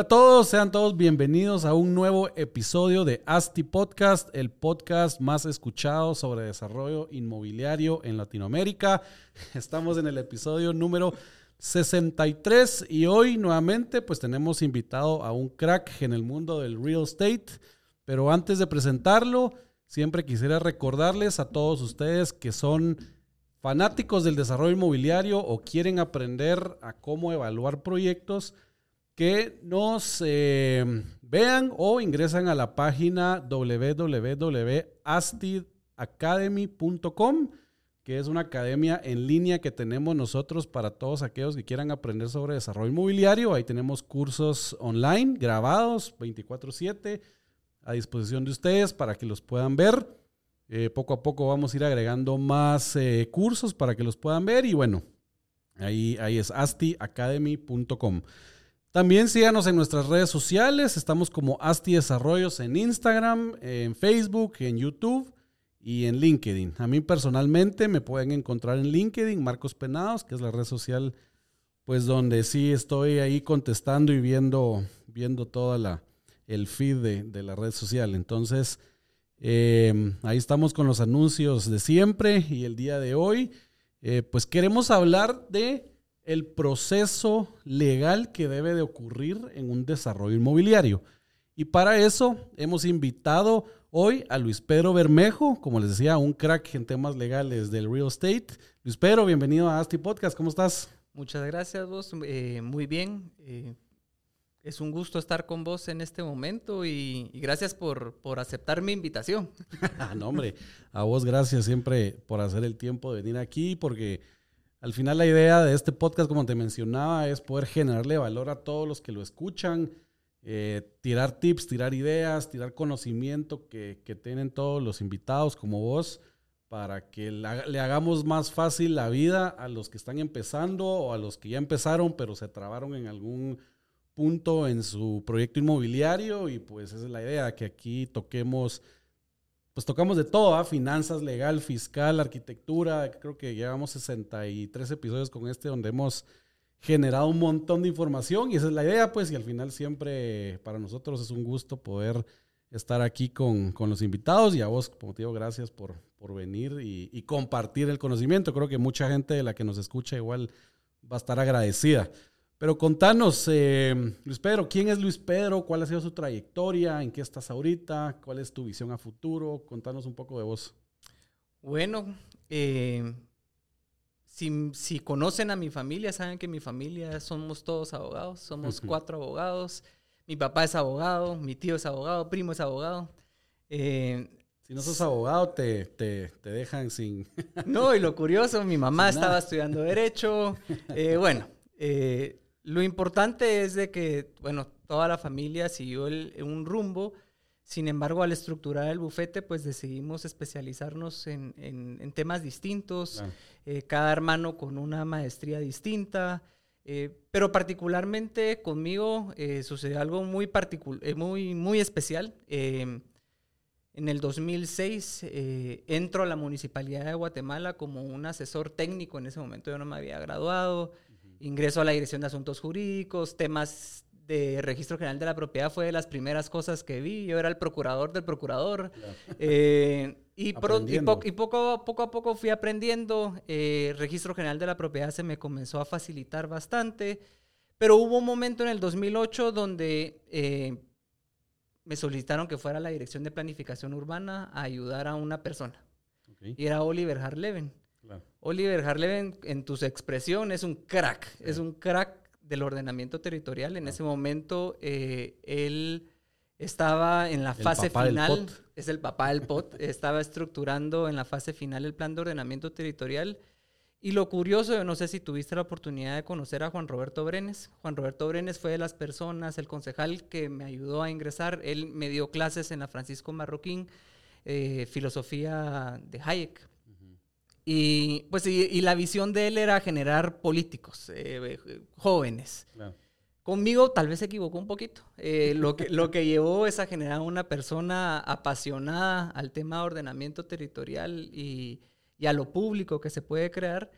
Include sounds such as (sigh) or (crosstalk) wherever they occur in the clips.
Hola a todos, sean todos bienvenidos a un nuevo episodio de ASTI Podcast, el podcast más escuchado sobre desarrollo inmobiliario en Latinoamérica. (laughs) Estamos en el episodio número 63 y hoy nuevamente pues tenemos invitado a un crack en el mundo del real estate, pero antes de presentarlo, siempre quisiera recordarles a todos ustedes que son fanáticos del desarrollo inmobiliario o quieren aprender a cómo evaluar proyectos, que nos eh, vean o ingresan a la página www.astidacademy.com que es una academia en línea que tenemos nosotros para todos aquellos que quieran aprender sobre desarrollo inmobiliario. Ahí tenemos cursos online grabados 24/7 a disposición de ustedes para que los puedan ver. Eh, poco a poco vamos a ir agregando más eh, cursos para que los puedan ver y bueno, ahí, ahí es astiacademy.com. También síganos en nuestras redes sociales, estamos como Asti Desarrollos en Instagram, en Facebook, en YouTube y en LinkedIn. A mí personalmente me pueden encontrar en LinkedIn, Marcos Penados, que es la red social, pues donde sí estoy ahí contestando y viendo, viendo toda la, el feed de, la red social. Entonces, eh, ahí estamos con los anuncios de siempre y el día de hoy, eh, pues queremos hablar de el proceso legal que debe de ocurrir en un desarrollo inmobiliario. Y para eso hemos invitado hoy a Luis Pedro Bermejo, como les decía, un crack en temas legales del real estate. Luis Pedro, bienvenido a Asti Podcast, ¿cómo estás? Muchas gracias vos, eh, muy bien. Eh, es un gusto estar con vos en este momento y, gracias por, por, aceptar mi invitación. (laughs) no, hombre, a vos gracias siempre por hacer el tiempo de venir aquí, porque al final la idea de este podcast, como te mencionaba, es poder generarle valor a todos los que lo escuchan, eh, tirar tips, tirar ideas, tirar conocimiento que, tienen todos los invitados como vos para que le hagamos más fácil la vida a los que están empezando o a los que ya empezaron pero se trabaron en algún punto en su proyecto inmobiliario. Y pues esa es la idea, que aquí toquemos, pues tocamos de todo, ¿ah? finanzas, legal, fiscal, arquitectura, creo que llevamos 63 episodios con este donde hemos generado un montón de información y esa es la idea, pues, y al final siempre para nosotros es un gusto poder estar aquí con, los invitados y a vos, como te digo, gracias por, por venir y, compartir el conocimiento. Creo que mucha gente de la que nos escucha igual va a estar agradecida. Pero contanos, eh, Luis Pedro, ¿quién es Luis Pedro? ¿Cuál ha sido su trayectoria? ¿En qué estás ahorita? ¿Cuál es tu visión a futuro? Contanos un poco de vos. Bueno, eh, si, conocen a mi familia, saben que mi familia somos todos abogados, somos cuatro abogados. Mi papá es abogado, mi tío es abogado, primo es abogado. Eh, si no sos abogado, te, te, dejan sin... no, y lo curioso, mi mamá (laughs) estaba estudiando Derecho. Eh, bueno, eh, lo importante es de que, bueno, toda la familia siguió un rumbo. Sin embargo, al estructurar el bufete, pues decidimos especializarnos en, temas distintos, eh, cada hermano con una maestría distinta, eh, pero particularmente conmigo eh, sucedió algo muy, muy, muy especial. en el 2006 entro a la Municipalidad de Guatemala como un asesor técnico, en ese momento yo no me había graduado, ingreso a la Dirección de Asuntos Jurídicos, temas de Registro General de la Propiedad fue de las primeras cosas que vi. Yo era el procurador del procurador. (laughs) Eh, y, y, poco, poco a poco fui aprendiendo. Eh, Registro General de la Propiedad se me comenzó a facilitar bastante. Pero hubo un momento en el 2008 donde eh, me solicitaron que fuera a la Dirección de Planificación Urbana a ayudar a una persona. Y era Oliver Harleven. Oliver Harleven, en tus expresiones, es un crack. Es un crack del ordenamiento territorial. En ese momento eh, él estaba en la fase final, es el papá del POT, (laughs) estaba estructurando en la fase final el plan de ordenamiento territorial. Y lo curioso, no sé si tuviste la oportunidad de conocer a Juan Roberto Brenes. Juan Roberto Brenes fue de las personas, el concejal que me ayudó a ingresar. Él me dio clases en la Francisco Marroquín. eh, filosofía de Hayek. Y pues y, la visión de él era generar políticos eh, jóvenes. Conmigo tal vez se equivocó un poquito. Eh, lo, que, lo que llevó es a generar una persona apasionada al tema de ordenamiento territorial y, y a lo público que se puede crear.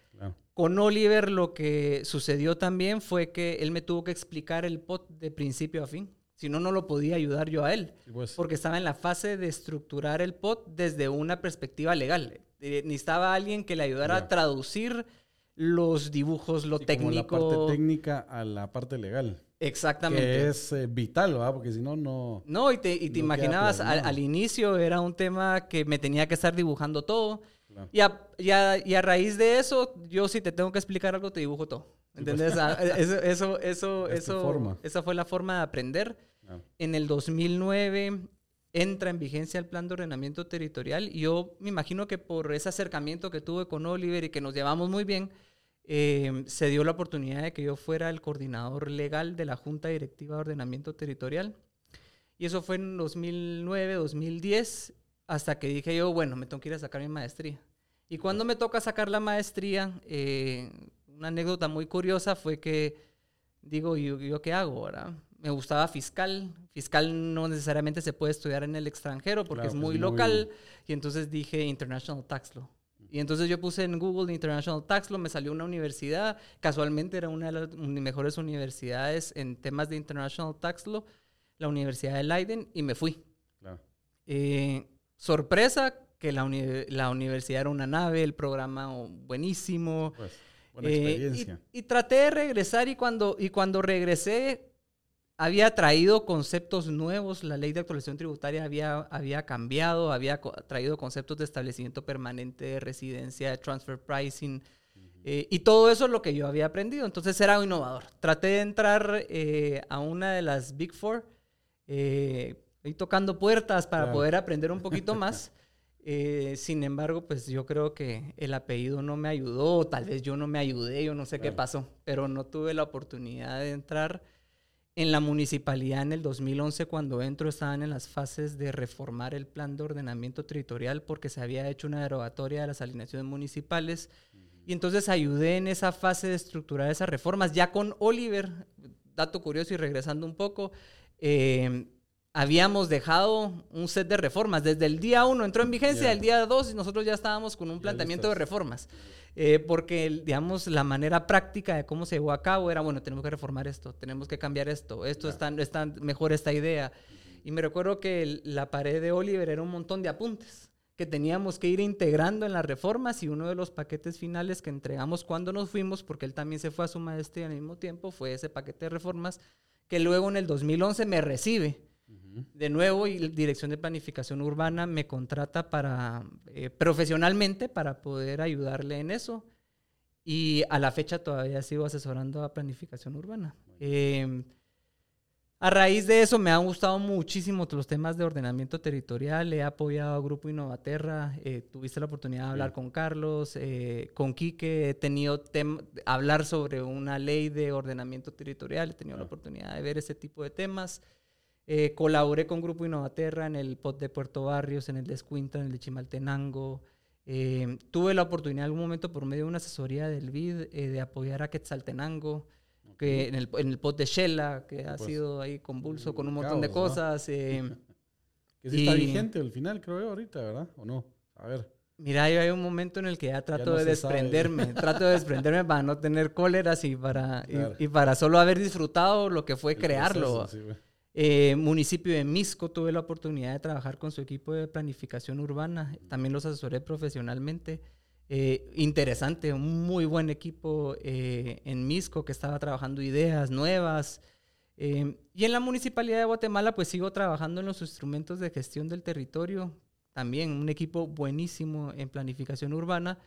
Con Oliver lo que sucedió también fue que él me tuvo que explicar el POT de principio a fin. Si no, no lo podía ayudar yo a él. Pues. Porque estaba en la fase de estructurar el POT desde una perspectiva legal. Eh, necesitaba alguien que le ayudara a traducir los dibujos, lo técnico. Como la parte técnica a la parte legal. Exactamente. Que es eh, vital, ¿verdad? Porque si no, no. No, y te, y te imaginabas, al, inicio era un tema que me tenía que estar dibujando todo. Y, a, y, a, raíz de eso, yo si te tengo que explicar algo, te dibujo todo. Pues. ¿Entendés? Ah, (laughs) eso, eso, eso, eso esa fue la forma de aprender. En el 2009 entra en vigencia el plan de ordenamiento territorial y yo me imagino que por ese acercamiento que tuve con Oliver y que nos llevamos muy bien, eh, se dio la oportunidad de que yo fuera el coordinador legal de la Junta Directiva de Ordenamiento Territorial. Y eso fue en 2009, 2010, hasta que dije yo, bueno, me tengo que ir a sacar mi maestría. Y cuando me toca sacar la maestría, eh, una anécdota muy curiosa fue que digo, ¿yo, yo qué hago ahora? Me gustaba fiscal. Fiscal no necesariamente se puede estudiar en el extranjero porque es pues muy local. Y entonces dije International Tax Law. Y entonces yo puse en Google International Tax Law, me salió una universidad, casualmente era una de las mejores universidades en temas de International Tax Law, la Universidad de Leiden, y me fui. Eh, sorpresa que la, la, universidad era una nave, el programa buenísimo. Pues, buena eh, experiencia. y, traté de regresar y cuando, y cuando regresé había traído conceptos nuevos, la ley de actualización tributaria había, había cambiado, había traído conceptos de establecimiento permanente, de residencia, de transfer pricing, eh, y todo eso es lo que yo había aprendido. Entonces era un innovador. Traté de entrar eh, a una de las Big Four, eh, tocando puertas para poder aprender un (laughs) poquito más. Eh, sin embargo, pues yo creo que el apellido no me ayudó, tal vez yo no me ayudé, yo no sé qué pasó, pero no tuve la oportunidad de entrar en la municipalidad en el 2011, cuando entro, estaban en las fases de reformar el plan de ordenamiento territorial porque se había hecho una derogatoria de las alineaciones municipales. Y entonces ayudé en esa fase de estructurar esas reformas. Ya con Oliver, dato curioso y regresando un poco, eh, habíamos dejado un set de reformas. Desde el día 1 entró en vigencia, el día 2 nosotros ya estábamos con un planteamiento de reformas. Eh, porque, digamos, la manera práctica de cómo se llevó a cabo era, bueno, tenemos que reformar esto, tenemos que cambiar esto, esto está, está mejor esta idea. Y me recuerdo que la pared de Oliver era un montón de apuntes que teníamos que ir integrando en las reformas y uno de los paquetes finales que entregamos cuando nos fuimos, porque él también se fue a su maestría al mismo tiempo, fue ese paquete de reformas que luego en el 2011 me recibe de nuevo, y Dirección de Planificación Urbana me contrata para, eh, profesionalmente para poder ayudarle en eso. Y a la fecha todavía sigo asesorando a Planificación Urbana. Em, a raíz de eso me han gustado muchísimo los temas de ordenamiento territorial. He apoyado a Grupo Innovaterra. Eh, tuviste la oportunidad de hablar con Carlos, eh, con Quique. He tenido hablar sobre una ley de ordenamiento territorial. He tenido la oportunidad de ver ese tipo de temas. Eh, colaboré con Grupo Innovaterra en el POT de Puerto Barrios, en el de en el de Chimaltenango. Eh, tuve la oportunidad en algún momento por medio de una asesoría del BID eh, de apoyar a Quetzaltenango, que en el, en el POT de Shela, que ha pues, sido ahí convulso con un montón de cosas. (laughs) que sí está vigente al final, creo yo, ahorita, ¿verdad? ¿O no? A ver. Mira, hay un momento en el que ya trato de desprenderme, (laughs) trato de desprenderme para no tener cóleras y para, y, para solo haber disfrutado lo que fue crearlo. Eh, municipio de Misco tuve la oportunidad de trabajar con su equipo de planificación urbana, también los asesoré profesionalmente. Eh, interesante, un muy buen equipo eh, en Misco que estaba trabajando ideas nuevas. y en la Municipalidad de Guatemala pues sigo trabajando en los instrumentos de gestión del territorio, también un equipo buenísimo en planificación urbana.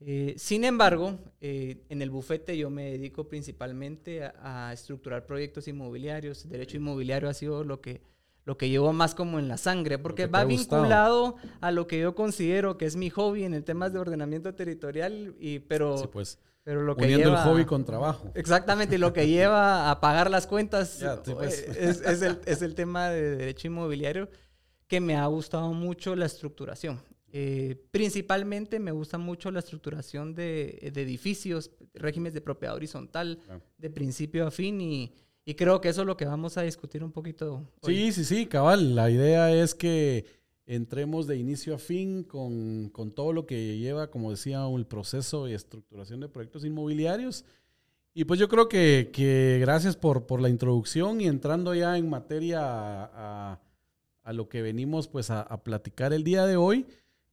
Eh, sin embargo, eh, en el bufete yo me dedico principalmente a, estructurar proyectos inmobiliarios. Derecho inmobiliario ha sido lo que, lo que llevo más como en la sangre, porque va vinculado a lo que yo considero que es mi hobby en el tema de ordenamiento territorial, y, pero... pues. Pero lo que Uniendo lleva, el hobby con trabajo. Exactamente, y lo que lleva a pagar las cuentas pues. es, el, es, el, tema de derecho inmobiliario que me ha gustado mucho la estructuración. Eh, principalmente me gusta mucho la estructuración de, edificios, regímenes de propiedad horizontal, de principio a fin, y, creo que eso es lo que vamos a discutir un poquito. Sí, sí, sí, cabal. La idea es que entremos de inicio a fin con, todo lo que lleva, como decía, el proceso y estructuración de proyectos inmobiliarios. Y pues yo creo que, gracias por, por, la introducción y entrando ya en materia a, lo que venimos pues a platicar el día de hoy.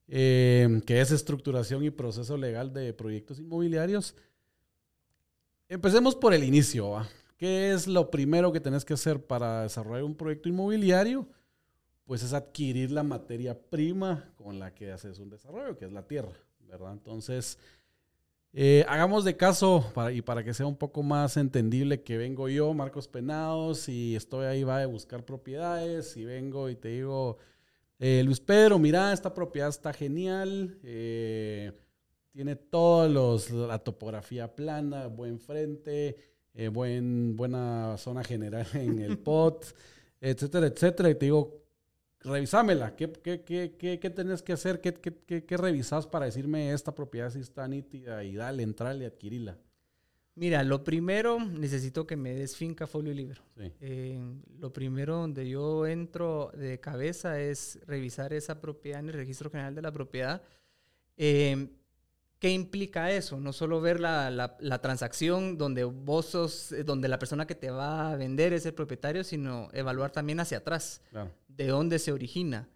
Em, que es estructuración y proceso legal de proyectos inmobiliarios. Empecemos por el inicio. ¿Qué es lo primero que tenés que hacer para desarrollar un proyecto inmobiliario? Pues es adquirir la materia prima con la que haces un desarrollo, que es la tierra, ¿verdad? Entonces, eh, hagamos de caso, y para que sea un poco más entendible, que vengo yo, Marcos Penados, y estoy ahí, va a buscar propiedades, y vengo y te digo, eh, Luis Pedro, mira, esta propiedad está genial. Eh, tiene toda la topografía plana, buen frente, eh, buen, buena zona general en el (laughs) pot, etcétera, etcétera. Y te digo, revisámela. ¿Qué, qué, qué, qué, tenés que hacer? ¿Qué, qué, qué revisás para decirme esta propiedad si está nítida y dale, entrale, adquirirla? Mira, lo primero, necesito que me des finca, folio y libro. Eh, lo primero donde yo entro de cabeza es revisar esa propiedad en el registro general de la propiedad. Eh, ¿Qué implica eso? No solo ver la, la, transacción donde vos sos, eh, donde la persona que te va a vender es el propietario, sino evaluar también hacia atrás, de dónde se origina.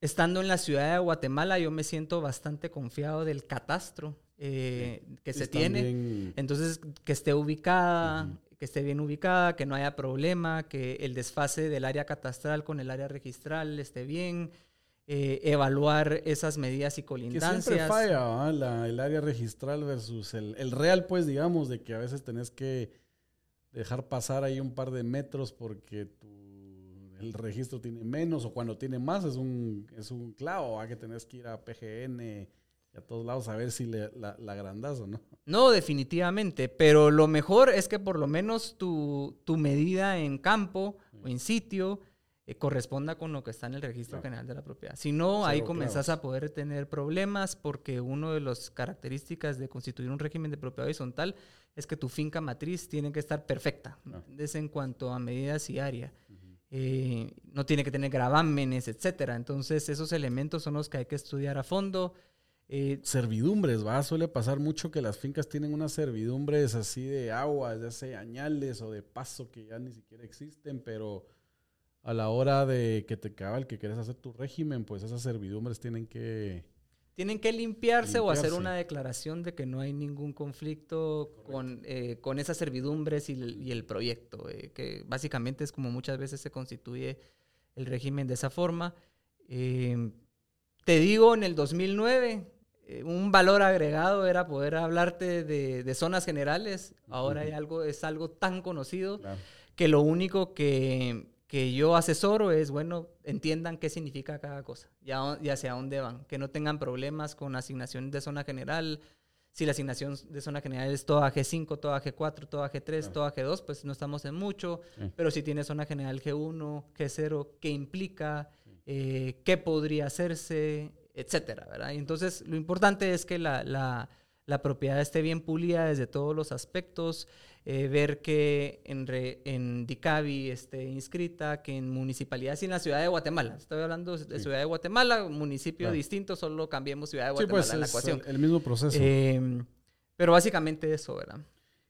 estando en la ciudad de Guatemala, yo me siento bastante confiado del catastro eh, que se tiene. Entonces, que esté ubicada, que esté bien ubicada, que no haya problema, que el desfase del área catastral con el área registral esté bien. Eh, evaluar esas medidas y colindancias. Que siempre falla el área registral versus el, el, real, pues digamos, de que a veces tenés que dejar pasar ahí un par de metros porque tu, el registro tiene menos o cuando tiene más es un, es un clavo, a que tenés que ir a PGN a todos lados a ver si le, la, la agrandas o no. No, definitivamente, pero lo mejor es que por lo menos tu, tu medida en campo o en sitio eh, corresponda con lo que está en el registro general de la propiedad. Si no, ahí comenzás a poder tener problemas porque una de las características de constituir un régimen de propiedad horizontal es que tu finca matriz tiene que estar perfecta, ah. en cuanto a medidas y área. Eh, no tiene que tener gravámenes, etcétera. Entonces, esos elementos son los que hay que estudiar a fondo. Eh, servidumbres, ¿va? Suele pasar mucho que las fincas tienen unas servidumbres así de agua, ya sea añales o de paso que ya ni siquiera existen, pero a la hora de que te el que quieres hacer tu régimen, pues esas servidumbres tienen que... Tienen que limpiarse, o hacer una declaración de que no hay ningún conflicto con, eh, con, esas servidumbres y el, proyecto, eh, que básicamente es como muchas veces se constituye el régimen de esa forma. te digo, en el 2009 eh, un valor agregado era poder hablarte de, zonas generales. Ahora hay algo, es algo tan conocido que lo único que, que, yo asesoro es, bueno, entiendan qué significa cada cosa y, hacia dónde van. Que no tengan problemas con asignación de zona general. Si la asignación de zona general es toda G5, toda G4, toda G3, toda G2, pues no estamos en mucho. Pero si tiene zona general G1, G0, ¿qué implica? Eh, ¿Qué podría hacerse? Etcétera, ¿verdad? Y entonces lo importante es que la, la, la propiedad esté bien pulida desde todos los aspectos, eh, ver que en, en DICABI esté inscrita, que en municipalidades y en la ciudad de Guatemala. Estoy hablando de ciudad de Guatemala, municipio distinto, solo cambiemos ciudad de Guatemala sí, pues, en la ecuación. El, mismo proceso. Em, pero básicamente eso, ¿verdad?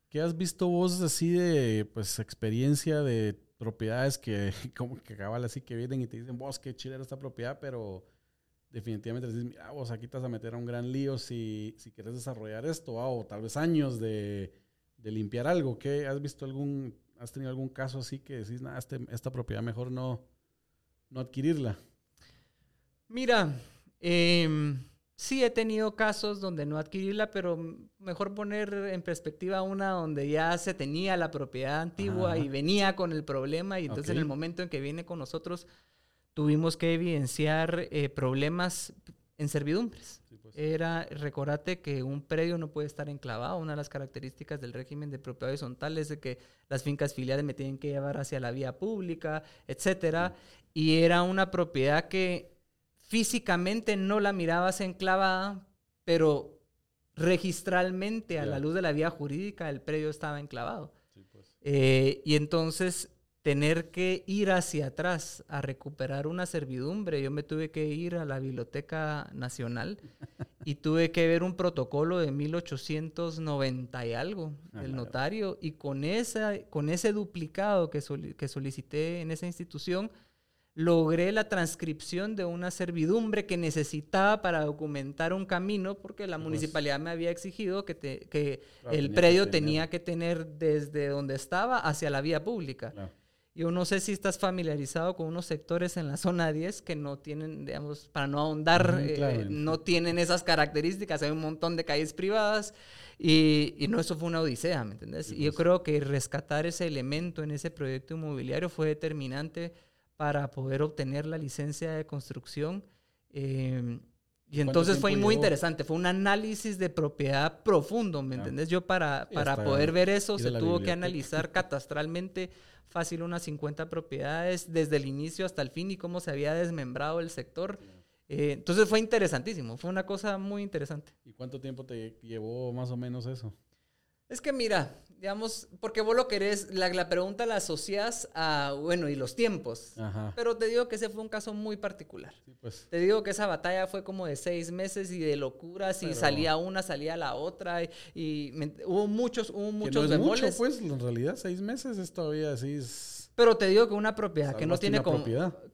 ¿Qué has visto vos así de pues experiencia de propiedades que (laughs) como que cabal así que vienen y te dicen, vos qué chile era esta propiedad, pero definitivamente les dices, mira, vos aquí te vas a meter a un gran lío si, si quieres desarrollar esto, o tal vez años de, de, limpiar algo. ¿Qué, ¿Has visto algún, has tenido algún caso así que decís, nada, este, esta propiedad mejor no, no adquirirla? Mira, eh, sí he tenido casos donde no adquirirla, pero mejor poner en perspectiva una donde ya se tenía la propiedad antigua y venía con el problema y entonces en el momento en que viene con nosotros tuvimos que evidenciar eh, problemas en servidumbres. Pues. Era, recordate que un predio no puede estar enclavado. Una de las características del régimen de propiedad horizontal es de que las fincas filiales me tienen que llevar hacia la vía pública, etcétera. Y era una propiedad que físicamente no la mirabas enclavada, pero registralmente a la luz de la vía jurídica el predio estaba enclavado. Pues. Eh, y entonces tener que ir hacia atrás a recuperar una servidumbre. Yo me tuve que ir a la Biblioteca Nacional y tuve que ver un protocolo de 1890 y algo del notario y con, esa, con ese duplicado que, que solicité en esa institución, logré la transcripción de una servidumbre que necesitaba para documentar un camino, porque la pues municipalidad me había exigido que, que el predio tenía que tener desde donde estaba hacia la vía pública. Yo no sé si estás familiarizado con unos sectores en la zona 10 que no tienen, digamos, para no ahondar, eh, no tienen esas características. Hay un montón de calles privadas y, y no, eso fue una odisea, ¿me entiendes? y yo pues. creo que rescatar ese elemento en ese proyecto inmobiliario fue determinante para poder obtener la licencia de construcción. Eh, y entonces fue muy interesante, fue un análisis de propiedad profundo, ¿me entiendes? Yo para, para poder ver eso se tuvo que analizar (laughs) catastralmente fácil unas 50 propiedades desde el inicio hasta el fin y cómo se había desmembrado el sector. Eh, entonces fue interesantísimo, fue una cosa muy interesante. ¿Y cuánto tiempo te llevó más o menos eso? Es que mira, digamos, porque vos lo querés, la, la pregunta la asocias a, bueno, y los tiempos. Pero te digo que ese fue un caso muy particular. Pues. Te digo que esa batalla fue como de seis meses y de locuras y salía una, salía la otra y, hubo muchos, hubo muchos que no es mucho, pues, en realidad seis meses es todavía así. Pero te digo que una propiedad que no tiene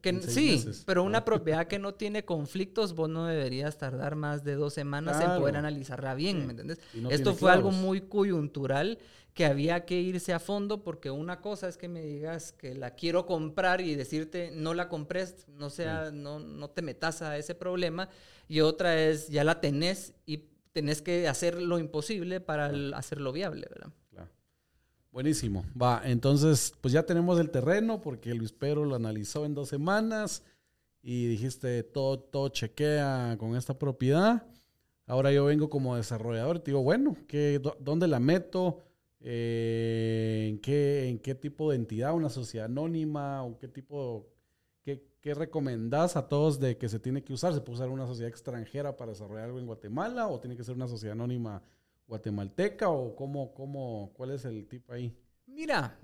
que sí, pero una propiedad que no tiene conflictos, vos no deberías tardar más de dos semanas en poder analizarla bien, ¿me entiendes? Esto fue algo muy coyuntural que había que irse a fondo porque una cosa es que me digas que la quiero comprar y decirte no la compres, no sea, no, no te metas a ese problema y otra es ya la tenés y tenés que hacer lo imposible para hacerlo viable, ¿verdad? Buenísimo. Va, entonces, pues ya tenemos el terreno porque Luis Pedro lo analizó en dos semanas y dijiste todo, todo chequea con esta propiedad. Ahora yo vengo como desarrollador y te digo, bueno, ¿qué, ¿dónde la meto? Eh, ¿en, qué, ¿En qué tipo de entidad? ¿Una sociedad anónima? ¿O qué tipo, qué, qué recomendás a todos de que se tiene que usar? ¿Se puede usar una sociedad extranjera para desarrollar algo en Guatemala o tiene que ser una sociedad anónima guatemalteca o cómo, cómo, cuál es el tipo ahí? Mira,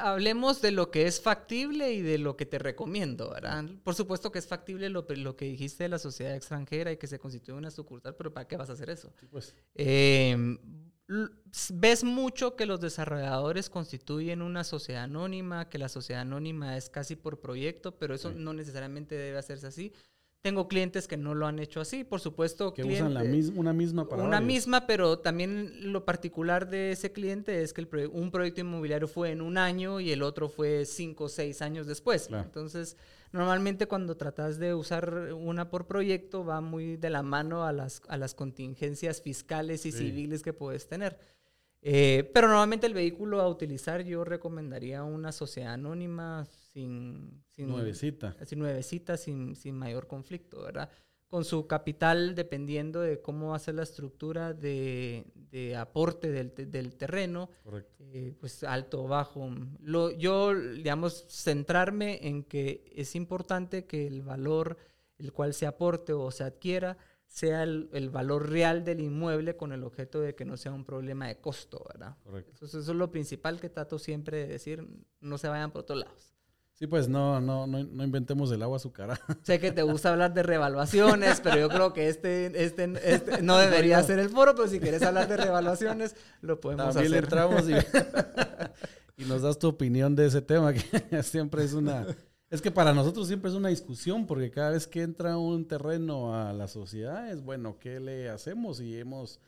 hablemos de lo que es factible y de lo que te recomiendo, ¿verdad? Por supuesto que es factible lo, lo que dijiste de la sociedad extranjera y que se constituye una sucursal, pero ¿para qué vas a hacer eso? pues. Eh, ves mucho que los desarrolladores constituyen una sociedad anónima, que la sociedad anónima es casi por proyecto, pero eso no necesariamente debe hacerse así. Tengo clientes que no lo han hecho así, por supuesto. Que usan la una misma para Una misma, pero también lo particular de ese cliente es que un proyecto inmobiliario fue en un año y el otro fue cinco o seis años después. Entonces, normalmente cuando tratas de usar una por proyecto va muy de la mano a las, a las contingencias fiscales y civiles que puedes tener. Eh, pero normalmente el vehículo a utilizar yo recomendaría una sociedad anónima sin... sin nuevecita. Sin nuevecita, sin, sin mayor conflicto, ¿verdad? Con su capital dependiendo de cómo va a ser la estructura de, de aporte del, del terreno. Eh, pues alto o bajo. Lo, yo, digamos, centrarme en que es importante que el valor el cual se aporte o se adquiera sea el, valor real del inmueble con el objeto de que no sea un problema de costo, ¿verdad? Correcto. Eso, es lo principal que trato siempre de decir, no se vayan por otros lados. Sí, pues no, no, no, no inventemos el agua azucarada. (laughs) Sé que te gusta hablar de revaluaciones, pero yo creo que este, este, este no debería ser el foro, pero si quieres hablar de revaluaciones, lo podemos También hacer. entramos y, (laughs) (laughs) y nos das tu opinión de ese tema, que siempre es una es que para nosotros siempre es una discusión, porque cada vez que entra un terreno a la sociedad es, bueno, ¿qué le hacemos? Y hemos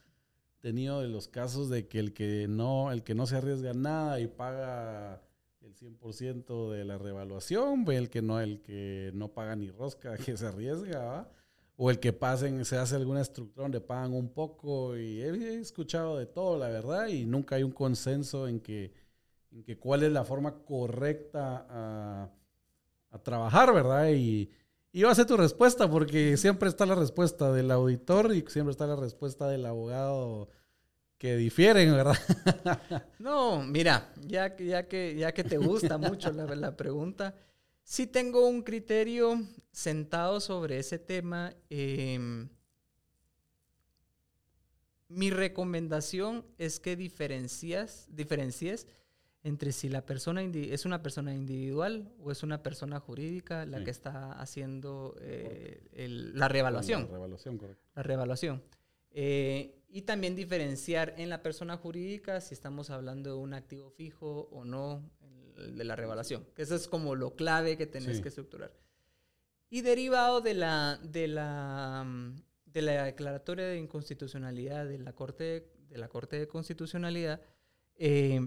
tenido los casos de que el que no, el que no se arriesga nada y paga el 100% de la revaluación, el que no, el que no paga ni rosca, (laughs) que se arriesga, o el que pasen, se hace alguna estructura donde pagan un poco, y he, escuchado de todo, la verdad, y nunca hay un consenso en que, en que cuál es la forma correcta a trabajar, ¿verdad? Y, Y va a ser tu respuesta, porque siempre está la respuesta del auditor y siempre está la respuesta del abogado que difieren, ¿verdad? (laughs) no, mira, ya, ya, que, ya que te gusta mucho la, la pregunta, sí tengo un criterio sentado sobre ese tema. Em, mi recomendación es que diferencias, diferencies entre si la persona es una persona individual o es una persona jurídica la que está haciendo eh, la reevaluación. La reevaluación, correcto. La reevaluación. Eh, y también diferenciar en la persona jurídica si estamos hablando de un activo fijo o no de la reevaluación. Eso es como lo clave que tenés que estructurar. Y derivado de la, de la, de la declaratoria de inconstitucionalidad de la Corte, de, la Corte de Constitucionalidad, eh,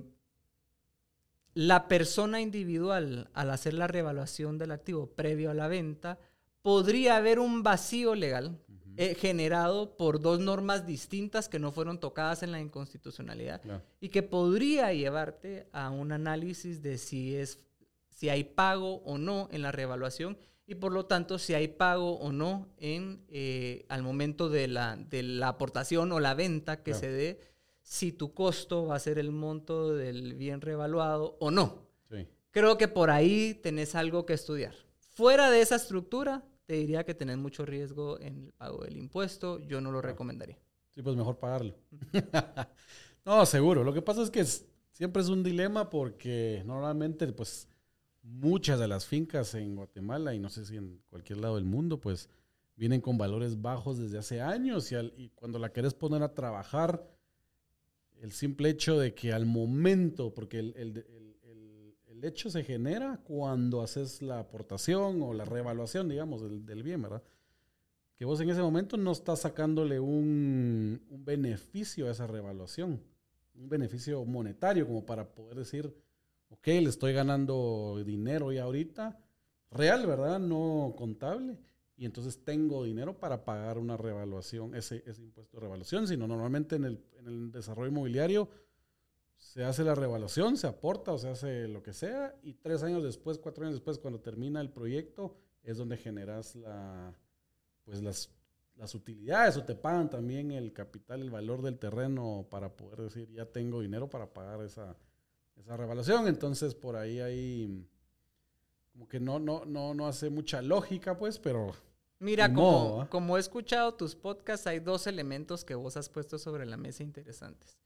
la persona individual, al hacer la revaluación del activo previo a la venta, podría haber un vacío legal eh, generado por dos normas distintas que no fueron tocadas en la inconstitucionalidad y que podría llevarte a un análisis de si, es, si hay pago o no en la revaluación y por lo tanto si hay pago o no en, eh, al momento de la, de la aportación o la venta que se dé si tu costo va a ser el monto del bien revaluado o no. Creo que por ahí tenés algo que estudiar. Fuera de esa estructura, te diría que tenés mucho riesgo en el pago del impuesto. Yo no lo recomendaría. Sí, pues mejor pagarlo. (laughs) no, seguro. Lo que pasa es que siempre es un dilema porque normalmente, pues, muchas de las fincas en Guatemala y no sé si en cualquier lado del mundo, pues, vienen con valores bajos desde hace años y, y cuando la querés poner a trabajar el simple hecho de que al momento, porque el, el, hecho se genera cuando haces la aportación o la reevaluación, digamos, del, bien, ¿verdad? Que vos en ese momento no estás sacándole un, un beneficio a esa reevaluación, un beneficio monetario como para poder decir, ok, le estoy ganando dinero ya ahorita, real, ¿verdad? No contable y entonces tengo dinero para pagar una revaluación, ese, ese impuesto de revaluación, sino normalmente en el, en el, desarrollo inmobiliario se hace la revaluación, se aporta o se hace lo que sea, y tres años después, cuatro años después, cuando termina el proyecto, es donde generas la, pues las, las utilidades o te pagan también el capital, el valor del terreno para poder decir, ya tengo dinero para pagar esa, esa revaluación. Entonces, por ahí hay como que no, no, no, no hace mucha lógica, pues, pero Mira, como, como he escuchado tus podcasts, hay dos elementos que vos has puesto sobre la mesa interesantes.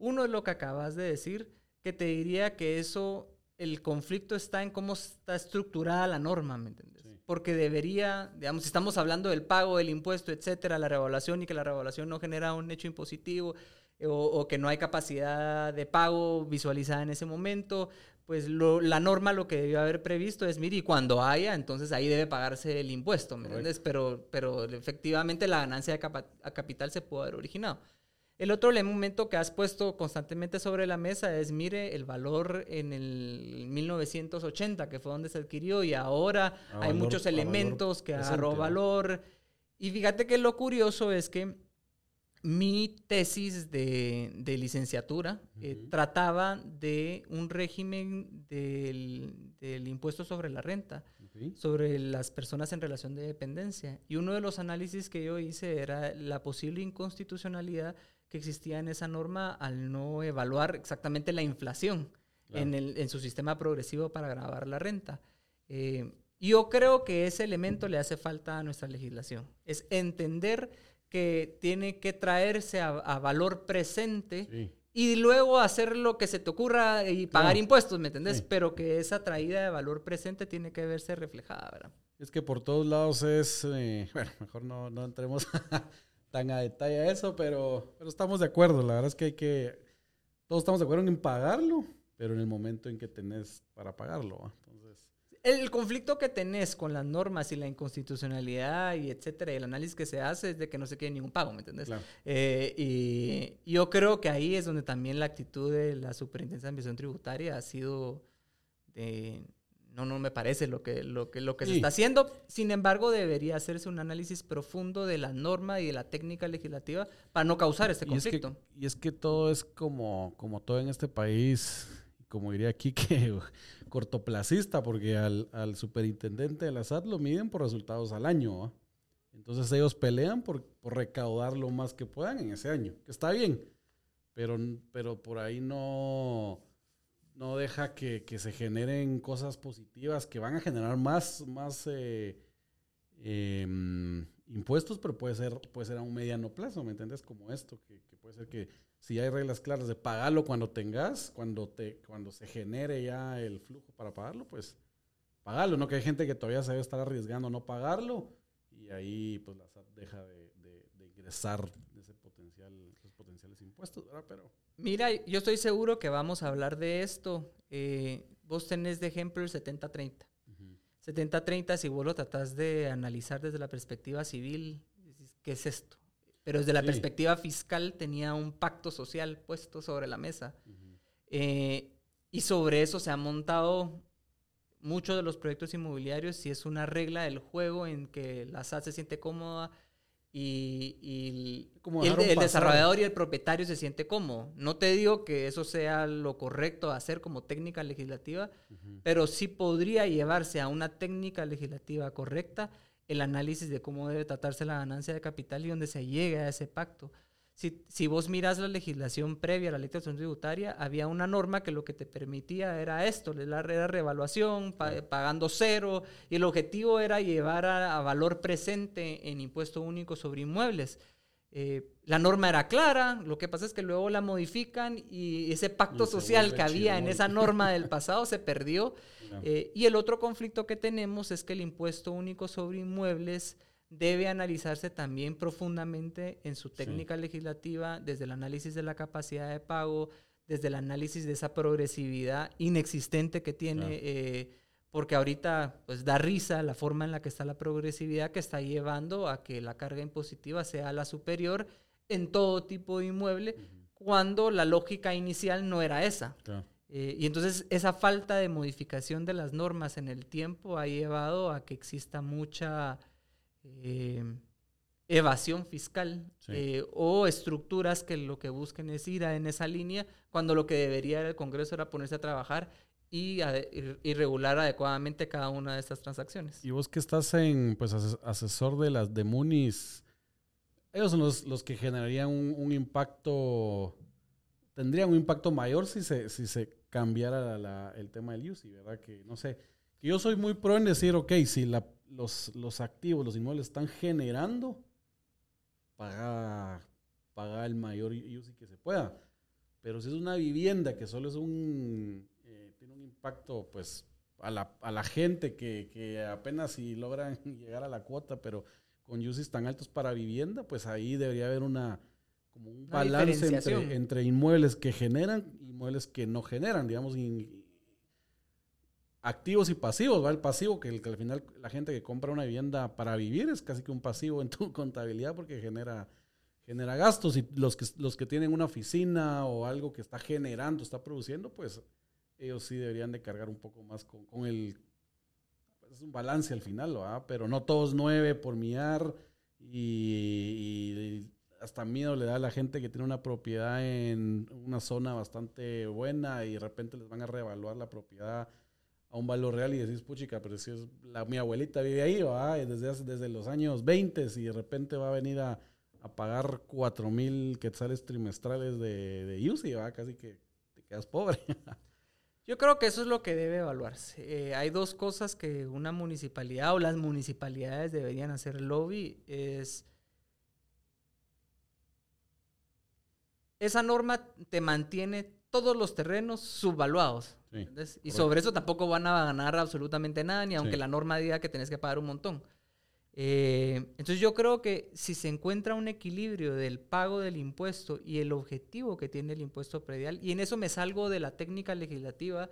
Uno es lo que acabas de decir, que te diría que eso, el conflicto está en cómo está estructurada la norma, ¿me entiendes? Porque debería, digamos, si estamos hablando del pago del impuesto, etcétera, la revaluación y que la revaluación no genera un hecho impositivo eh, o, o que no hay capacidad de pago visualizada en ese momento, pues la norma lo que debió haber previsto es, mire, y cuando haya, entonces ahí debe pagarse el impuesto, ¿me entiendes? Pero, pero efectivamente la ganancia de a capital se pudo haber originado. El otro elemento que has puesto constantemente sobre la mesa es, mire, el valor en el 1980, que fue donde se adquirió, y ahora hay muchos elementos que agarró valor. Y fíjate que lo curioso es que mi tesis de, licenciatura eh, trataba de un régimen del, impuesto sobre la renta, sobre las personas en relación de dependencia. Y uno de los análisis que yo hice era la posible inconstitucionalidad que existía en esa norma al no evaluar exactamente la inflación en, su sistema progresivo para grabar la renta. Eh, yo creo que ese elemento le hace falta a nuestra legislación. Es entender que tiene que traerse a, valor presente y luego hacer lo que se te ocurra y pagar impuestos, ¿me entendés? Pero que esa traída de valor presente tiene que verse reflejada, ¿verdad? Es que por todos lados es, eh, (laughs) bueno, mejor no, no entremos (laughs) tan a detalle a eso, pero, pero estamos de acuerdo, la verdad es que hay que, todos estamos de acuerdo en pagarlo, pero en el momento en que tenés para pagarlo, el conflicto que tenés con las normas y la inconstitucionalidad y etcétera, y el análisis que se hace es de que no se quiere ningún pago, ¿me entiendes? Eh, y yo creo que ahí es donde también la actitud de la Superintendencia de Administración Tributaria ha sido de no, no me parece lo que, lo que, lo que se está haciendo. Sin embargo, debería hacerse un análisis profundo de la norma y de la técnica legislativa para no causar este conflicto. Y es que, y es que todo es como, como todo en este país como diría aquí, (laughs) que cortoplacista, porque al, al, superintendente de la SAT lo miden por resultados al año. Entonces ellos pelean por, por, recaudar lo más que puedan en ese año, que está bien, pero, pero por ahí no, no deja que, que se generen cosas positivas que van a generar más, más eh, em, impuestos, pero puede ser, puede ser a un mediano plazo, ¿me entiendes? Como esto, que, puede ser que si hay reglas claras de pagarlo cuando tengas, cuando, te, cuando se genere ya el flujo para pagarlo, pues pagarlo, ¿no? Que hay gente que todavía se debe estar arriesgando a no pagarlo y ahí pues la SAT deja de, de, ingresar ese potencial, esos potenciales impuestos, ¿verdad? Pero... Mira, yo estoy seguro que vamos a hablar de esto. Eh, vos tenés de ejemplo el 70-30. 70-30, si vos lo tratás de analizar desde la perspectiva civil, ¿qué es esto? pero desde la perspectiva fiscal tenía un pacto social puesto sobre la mesa. Eh, y sobre eso se han montado muchos de los proyectos inmobiliarios si es una regla del juego en que la SAT se siente cómoda y, el, desarrollador y el propietario se siente cómodo. No te digo que eso sea lo correcto hacer como técnica legislativa, pero sí podría llevarse a una técnica legislativa correcta el análisis de cómo debe tratarse la ganancia de capital y donde se llega a ese pacto. Si, si, vos miras la legislación previa a la ley de tributaria, había una norma que lo que te permitía era esto, la era revaluación, pagando cero, y el objetivo era llevar a, valor presente en impuesto único sobre inmuebles. Eh, la norma era clara, lo que pasa es que luego la modifican y ese pacto social que había en esa norma del (laughs) pasado se perdió. Eh, y el otro conflicto que tenemos es que el impuesto único sobre inmuebles debe analizarse también profundamente en su técnica legislativa, desde el análisis de la capacidad de pago, desde el análisis de esa progresividad inexistente que tiene, eh, porque ahorita pues da risa la forma en la que está la progresividad que está llevando a que la carga impositiva sea la superior en todo tipo de inmueble, cuando la lógica inicial no era esa. Eh, y entonces esa falta de modificación de las normas en el tiempo ha llevado a que exista mucha eh, evasión fiscal eh, o estructuras que lo que busquen es ir en esa línea cuando lo que debería el Congreso era ponerse a trabajar y, regular adecuadamente cada una de estas transacciones. Y vos que estás en pues asesor de las de Munis, ellos son los, los que generarían un, un impacto tendrían un impacto mayor si se, si se cambiara el tema del UCI, ¿verdad? Que no sé, que yo soy muy pro en decir, ok, si la, los, los activos, los inmuebles están generando, paga, paga el mayor UCI que se pueda. Pero si es una vivienda que solo es un, eh, tiene un impacto, pues, a la, a la gente que, que, apenas si logran (laughs) llegar a la cuota, pero con UCIs tan altos para vivienda, pues ahí debería haber una, como un balance entre, entre, inmuebles que generan y inmuebles que no generan, digamos, activos y pasivos, ¿va? El pasivo, que, el, que al final la gente que compra una vivienda para vivir es casi que un pasivo en tu (laughs) contabilidad porque genera, genera gastos y los que, los que tienen una oficina o algo que está generando, está produciendo, pues ellos sí deberían de cargar un poco más con, con el... Pues, es un balance al final, ¿va? Pero no todos nueve por millar y hasta miedo le da a la gente que tiene una propiedad en una zona bastante buena y de repente les van a reevaluar la propiedad a un valor real y decís, puchica, pero si es la, mi abuelita vive ahí, ¿va? Desde, desde los años 20 y de repente va a venir a, a pagar 4 mil quetzales trimestrales de, de UCI, ¿va? Casi que te quedas pobre. (laughs) Yo creo que eso es lo que debe evaluarse. Eh, hay dos cosas que una municipalidad o las municipalidades deberían hacer lobby. Es esa norma te mantiene todos los terrenos subvaluados. y sobre eso tampoco van a ganar absolutamente nada, ni aunque la norma diga que tenés que pagar un montón. Eh, entonces yo creo que si se encuentra un equilibrio del pago del impuesto y el objetivo que tiene el impuesto predial, y en eso me salgo de la técnica legislativa,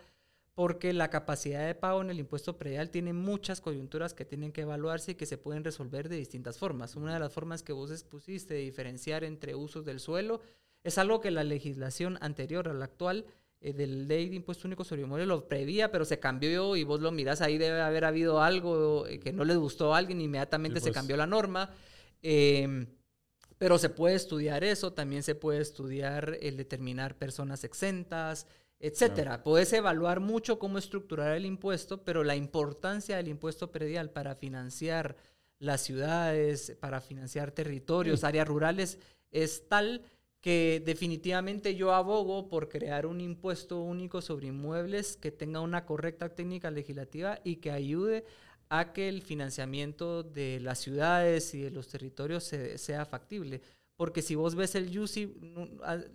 porque la capacidad de pago en el impuesto predial tiene muchas coyunturas que tienen que evaluarse y que se pueden resolver de distintas formas. Una de las formas que vos expusiste de diferenciar entre usos del suelo es algo que la legislación anterior a la actual eh, del ley de impuesto único sobre inmuebles lo prevía, pero se cambió y vos lo mirás, ahí debe haber habido algo eh, que no le gustó a alguien, inmediatamente se pues. cambió la norma. Em, pero se puede estudiar eso, también se puede estudiar el determinar personas exentas, etcétera. Puedes evaluar mucho cómo estructurar el impuesto, pero la importancia del impuesto predial para financiar las ciudades, para financiar territorios, áreas rurales, es tal que definitivamente yo abogo por crear un impuesto único sobre inmuebles que tenga una correcta técnica legislativa y que ayude a que el financiamiento de las ciudades y de los territorios sea factible. Porque si vos ves el UCI,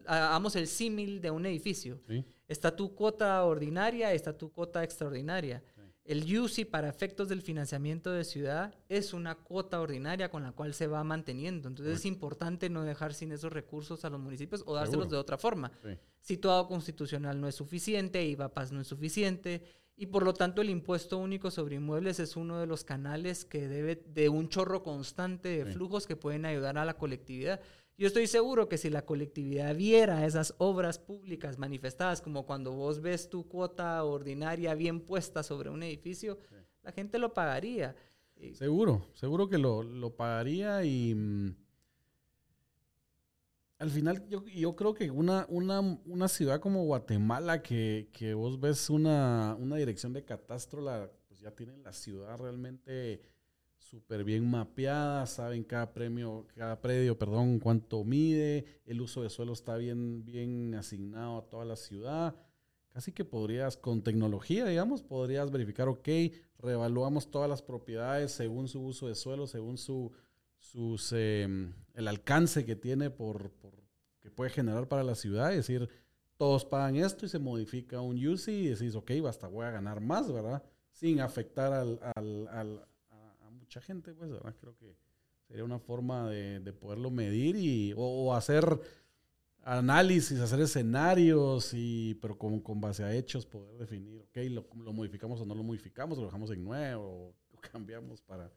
hagamos el símil de un edificio. Está tu cuota ordinaria, está tu cuota extraordinaria. El UCI para efectos del financiamiento de ciudad es una cuota ordinaria con la cual se va manteniendo. Entonces es importante no dejar sin esos recursos a los municipios o dárselos de otra forma. Situado constitucional no es suficiente, IVAPAS no es suficiente y por lo tanto el impuesto único sobre inmuebles es uno de los canales que debe de un chorro constante de flujos que pueden ayudar a la colectividad. Yo estoy seguro que si la colectividad viera esas obras públicas manifestadas, como cuando vos ves tu cuota ordinaria bien puesta sobre un edificio, la gente lo pagaría. Seguro, seguro que lo, lo pagaría y mm, al final yo, yo creo que una, una, una, ciudad como Guatemala, que, que vos ves una, una dirección de catastro, la, pues ya tienen la ciudad realmente súper bien mapeada, saben cada premio, cada predio, perdón, cuánto mide, el uso de suelo está bien, bien asignado a toda la ciudad. Casi que podrías, con tecnología, digamos, podrías verificar, ok, reevaluamos todas las propiedades según su uso de suelo, según su, sus, em, el alcance que tiene por, por, que puede generar para la ciudad, es decir, todos pagan esto y se modifica un UCI y decís, ok, basta, voy a ganar más, ¿verdad? Sin afectar al, al mucha gente, pues, ¿verdad? Creo que sería una forma de, poderlo medir y, o, hacer análisis, hacer escenarios, y, pero con, con base a hechos poder definir, ok, lo, lo modificamos o no lo modificamos, lo dejamos en nuevo, o (laughs) cambiamos para...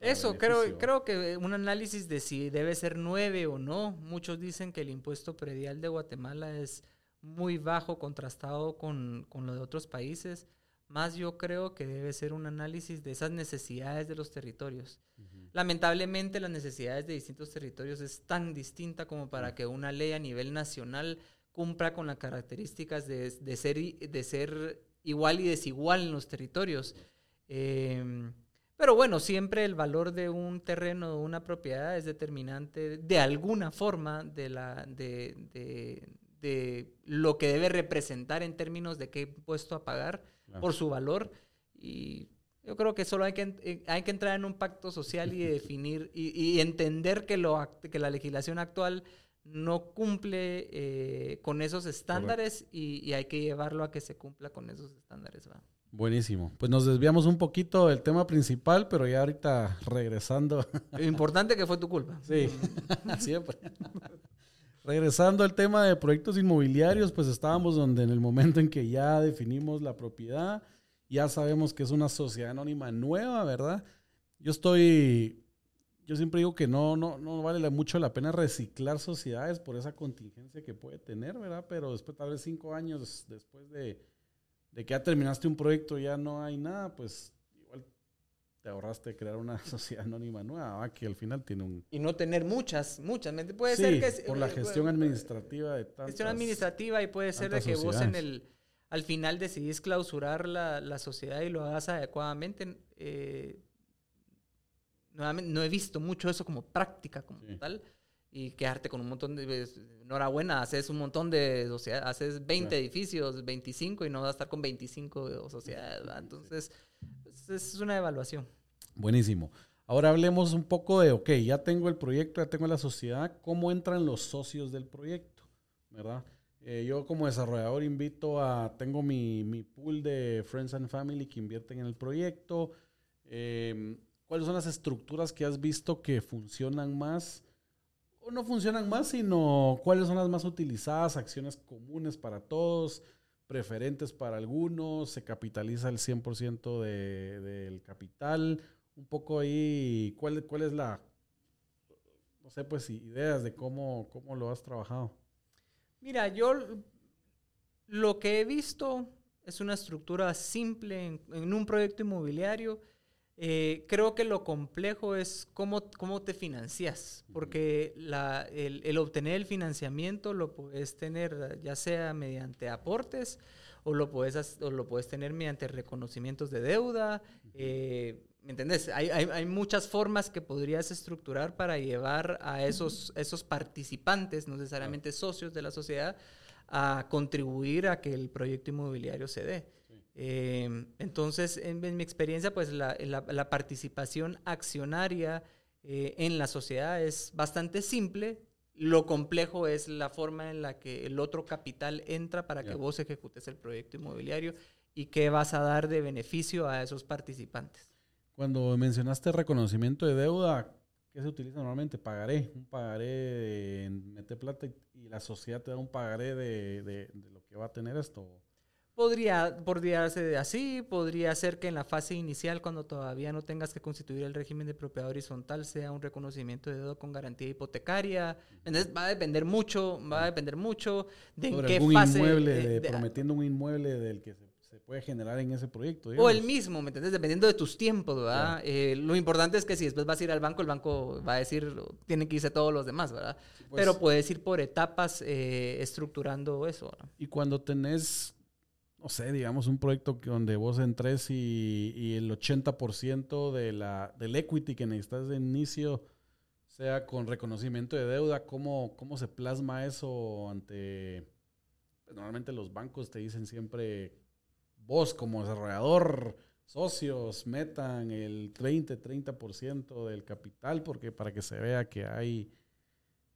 Eso, creo, creo que un análisis de si debe ser nueve o no. Muchos dicen que el impuesto predial de Guatemala es muy bajo contrastado con, con lo de otros países. Más yo creo que debe ser un análisis de esas necesidades de los territorios. Lamentablemente las necesidades de distintos territorios es tan distinta como para que una ley a nivel nacional cumpla con las características de, ser, de ser igual y desigual en los territorios. Em, pero bueno, siempre el valor de un terreno, de una propiedad, es determinante de alguna forma de, la, de, de lo que debe representar en términos de qué impuesto a pagar por su valor. Y yo creo que solo hay que, eh, hay que entrar en un pacto social y (laughs) definir y, entender que, lo, que la legislación actual no cumple eh, con esos estándares y, hay que llevarlo a que se cumpla con esos estándares. Buenísimo. Pues nos desviamos un poquito del tema principal, pero ya ahorita regresando. Importante que fue tu culpa. Sí, (laughs) siempre. Regresando al tema de proyectos inmobiliarios, pues estábamos donde en el momento en que ya definimos la propiedad, ya sabemos que es una sociedad anónima nueva, ¿verdad? Yo estoy, yo siempre digo que no, no, no vale mucho la pena reciclar sociedades por esa contingencia que puede tener, ¿verdad? Pero después, tal vez cinco años después de, que ya terminaste un proyecto, ya no hay nada, pues te ahorraste crear una (laughs) sociedad anónima nueva, que al final tiene un... Y no tener muchas, muchas. Puede ser que... por la gestión administrativa de tantas, Gestión administrativa y puede ser de que vos en el... Al final decidís clausurar la, la sociedad y lo hagas adecuadamente. Eh, nuevamente, no he visto mucho eso como práctica, como tal. Y quedarte con un montón de... Pues, enhorabuena, haces un montón de sociedades, haces 20 edificios, 25 y no vas a estar con 25 sociedades. Entonces es una evaluación. Buenísimo. Ahora hablemos un poco de, ok, ya tengo el proyecto, ya tengo la sociedad, ¿cómo entran los socios del proyecto? ¿Verdad? Eh, yo como desarrollador invito a, tengo mi, mi, pool de Friends and Family que invierten en el proyecto. Em, ¿Cuáles son las estructuras que has visto que funcionan más? O no funcionan más, sino cuáles son las más utilizadas, acciones comunes para todos preferentes para algunos, se capitaliza el 100% de, del capital. Un poco ahí, ¿cuál, ¿cuál es la, no sé, pues ideas de cómo, cómo lo has trabajado? Mira, yo lo que he visto es una estructura simple en, un proyecto inmobiliario Eh, creo que lo complejo es cómo, cómo te financias, porque la, el, el, obtener el financiamiento lo puedes tener ya sea mediante aportes o lo puedes, o lo puedes tener mediante reconocimientos de deuda. Eh, ¿Me entendés? Hay, hay, hay, muchas formas que podrías estructurar para llevar a esos, esos participantes, no necesariamente socios de la sociedad, a contribuir a que el proyecto inmobiliario se dé. Eh, entonces, en, mi experiencia, pues la, la, participación accionaria eh, en la sociedad es bastante simple. Lo complejo es la forma en la que el otro capital entra para que vos ejecutes el proyecto inmobiliario y qué vas a dar de beneficio a esos participantes. Cuando mencionaste reconocimiento de deuda, ¿qué se utiliza normalmente? Pagaré, un pagaré en mete plata y, la sociedad te da un pagaré de, de, de lo que va a tener esto. Podría, podría ser así, podría ser que en la fase inicial, cuando todavía no tengas que constituir el régimen de propiedad horizontal, sea un reconocimiento de deuda con garantía hipotecaria. Entonces va a depender mucho, va a depender mucho de en qué fase. Inmueble, prometiendo un inmueble del que se, puede generar en ese proyecto. O el mismo, ¿me entiendes? Dependiendo de tus tiempos, ¿verdad? Eh, lo importante es que si después vas a ir al banco, el banco va a decir, tienen que irse todos los demás, ¿verdad? Pues Pero puedes ir por etapas eh, estructurando eso. ¿verdad? Y cuando tenés no sé, digamos, un proyecto donde vos entres y, y el 80% de la, del equity que necesitas de inicio sea con reconocimiento de deuda, ¿cómo, cómo se plasma eso ante... Pues, normalmente los bancos te dicen siempre, vos como desarrollador, socios, metan el 30, 30% del capital porque para que se vea que hay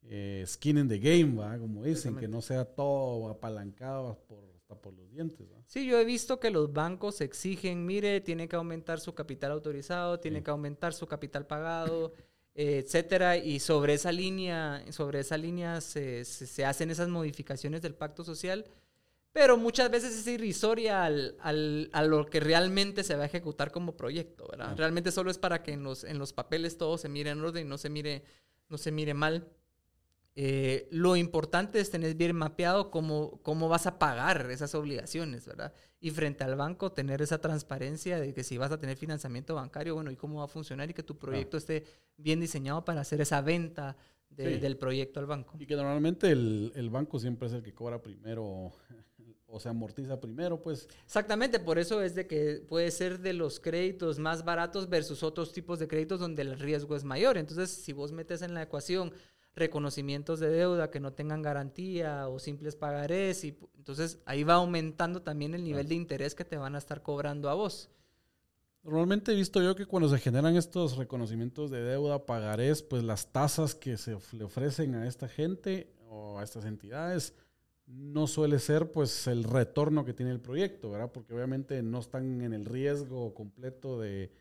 eh, skin in the game, ¿va? como dicen, que no sea todo apalancado por por los dientes. Sí, yo he visto que los bancos exigen, mire, tiene que aumentar su capital autorizado, tiene que aumentar su capital pagado, etcétera, y sobre esa línea, sobre esa línea se, se, hacen esas modificaciones del pacto social, pero muchas veces es irrisoria al, al, a lo que realmente se va a ejecutar como proyecto, ¿verdad? Realmente solo es para que en los, en los papeles todo se mire en orden y no se mire, no se mire mal. Eh, lo importante es tener bien mapeado cómo, cómo vas a pagar esas obligaciones, ¿verdad? Y frente al banco tener esa transparencia de que si vas a tener financiamiento bancario, bueno, y cómo va a funcionar y que tu proyecto esté bien diseñado para hacer esa venta del proyecto al banco. Y que normalmente el, el, banco siempre es el que cobra primero (laughs) o se amortiza primero, pues. Exactamente, por eso es de que puede ser de los créditos más baratos versus otros tipos de créditos donde el riesgo es mayor. Entonces, si vos metes en la ecuación reconocimientos de deuda que no tengan garantía o simples pagarés. Y, entonces ahí va aumentando también el nivel de interés que te van a estar cobrando a vos. Normalmente he visto yo que cuando se generan estos reconocimientos de deuda, pagarés, pues las tasas que se le ofrecen a esta gente o a estas entidades no suele ser pues el retorno que tiene el proyecto, ¿verdad? Porque obviamente no están en el riesgo completo de,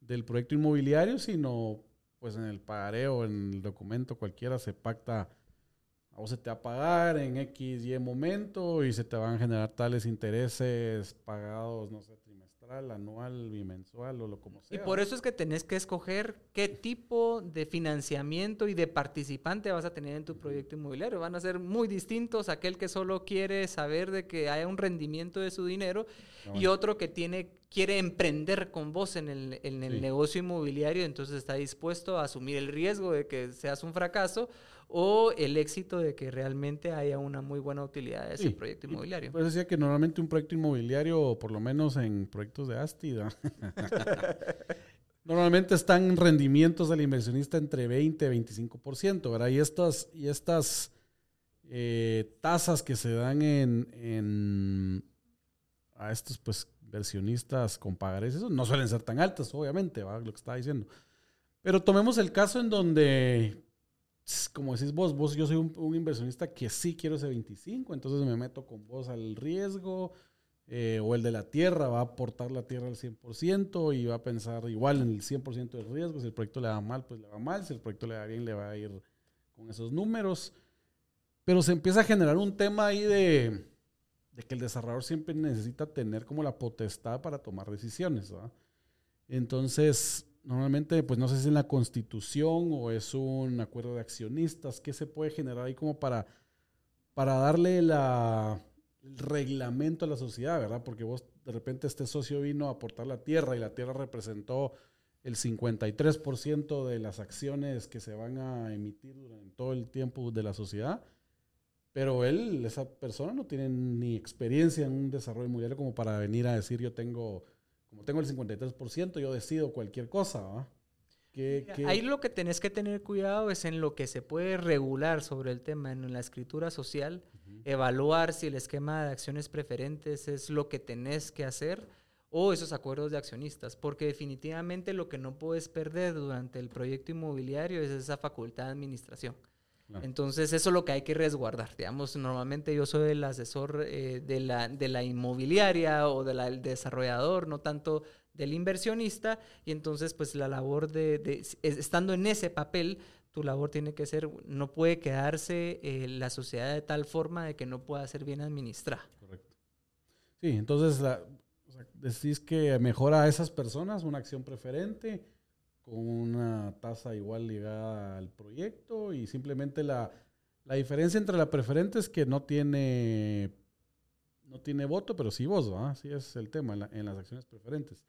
del proyecto inmobiliario, sino pues en el pagaré o en el documento cualquiera se pacta, vos se te va a pagar en X, Y momento y se te van a generar tales intereses pagados, no sé, anual, bimensual o lo como sea. Y por eso es que tenés que escoger qué tipo de financiamiento y de participante vas a tener en tu proyecto inmobiliario. Van a ser muy distintos aquel que solo quiere saber de que haya un rendimiento de su dinero y otro que tiene quiere emprender con vos en el, en el negocio inmobiliario, entonces está dispuesto a asumir el riesgo de que seas un fracaso o el éxito de que realmente haya una muy buena utilidad de ese proyecto inmobiliario. Pues decía que normalmente un proyecto inmobiliario, por lo menos en proyectos de Astida, (laughs) normalmente están rendimientos del inversionista entre 20 y 25%, ¿verdad? Y estas, y estas eh, tasas que se dan en, en a estos pues versionistas con pagares, eso no suelen ser tan altas, obviamente, ¿va? lo que estaba diciendo. Pero tomemos el caso en donde, como decís vos, vos yo soy un, inversionista que sí quiero ese 25, entonces me meto con vos al riesgo, eh, o el de la tierra, va a aportar la tierra al 100% y va a pensar igual en el 100% del riesgo, si el proyecto le va mal, pues le va mal, si el proyecto le va bien, le va a ir con esos números. Pero se empieza a generar un tema ahí de de que el desarrollador siempre necesita tener como la potestad para tomar decisiones. Entonces, normalmente, pues no sé si es en la constitución o es un acuerdo de accionistas, ¿qué se puede generar ahí como para, para darle la, el reglamento a la sociedad, ¿verdad? Porque vos de repente este socio vino a aportar la tierra y la tierra representó el 53% de las acciones que se van a emitir en todo el tiempo de la sociedad. Pero él, esa persona, no tiene ni experiencia en un desarrollo inmobiliario como para venir a decir yo tengo, como tengo el 53%, yo decido cualquier cosa. ¿va? Ahí lo que tenés que tener cuidado es en lo que se puede regular sobre el tema en la escritura social, evaluar si el esquema de acciones preferentes es lo que tenés que hacer o esos acuerdos de accionistas, porque definitivamente lo que no puedes perder durante el proyecto inmobiliario es esa facultad de administración. Entonces, eso es lo que hay que resguardar. Digamos, normalmente yo soy el asesor eh, de, la, de la inmobiliaria o del desarrollador, no tanto del inversionista, y entonces, pues la labor de, estando en ese papel, tu labor tiene que ser, no puede quedarse eh, la sociedad de tal forma de que no pueda ser bien administrada. Correcto. Sí, entonces la, decís que mejora a esas personas una acción preferente con una tasa igual ligada al proyecto y simplemente la, la diferencia entre la preferente es que no tiene no tiene voto, pero sí voz, ¿ah? Así es el tema en, las acciones preferentes.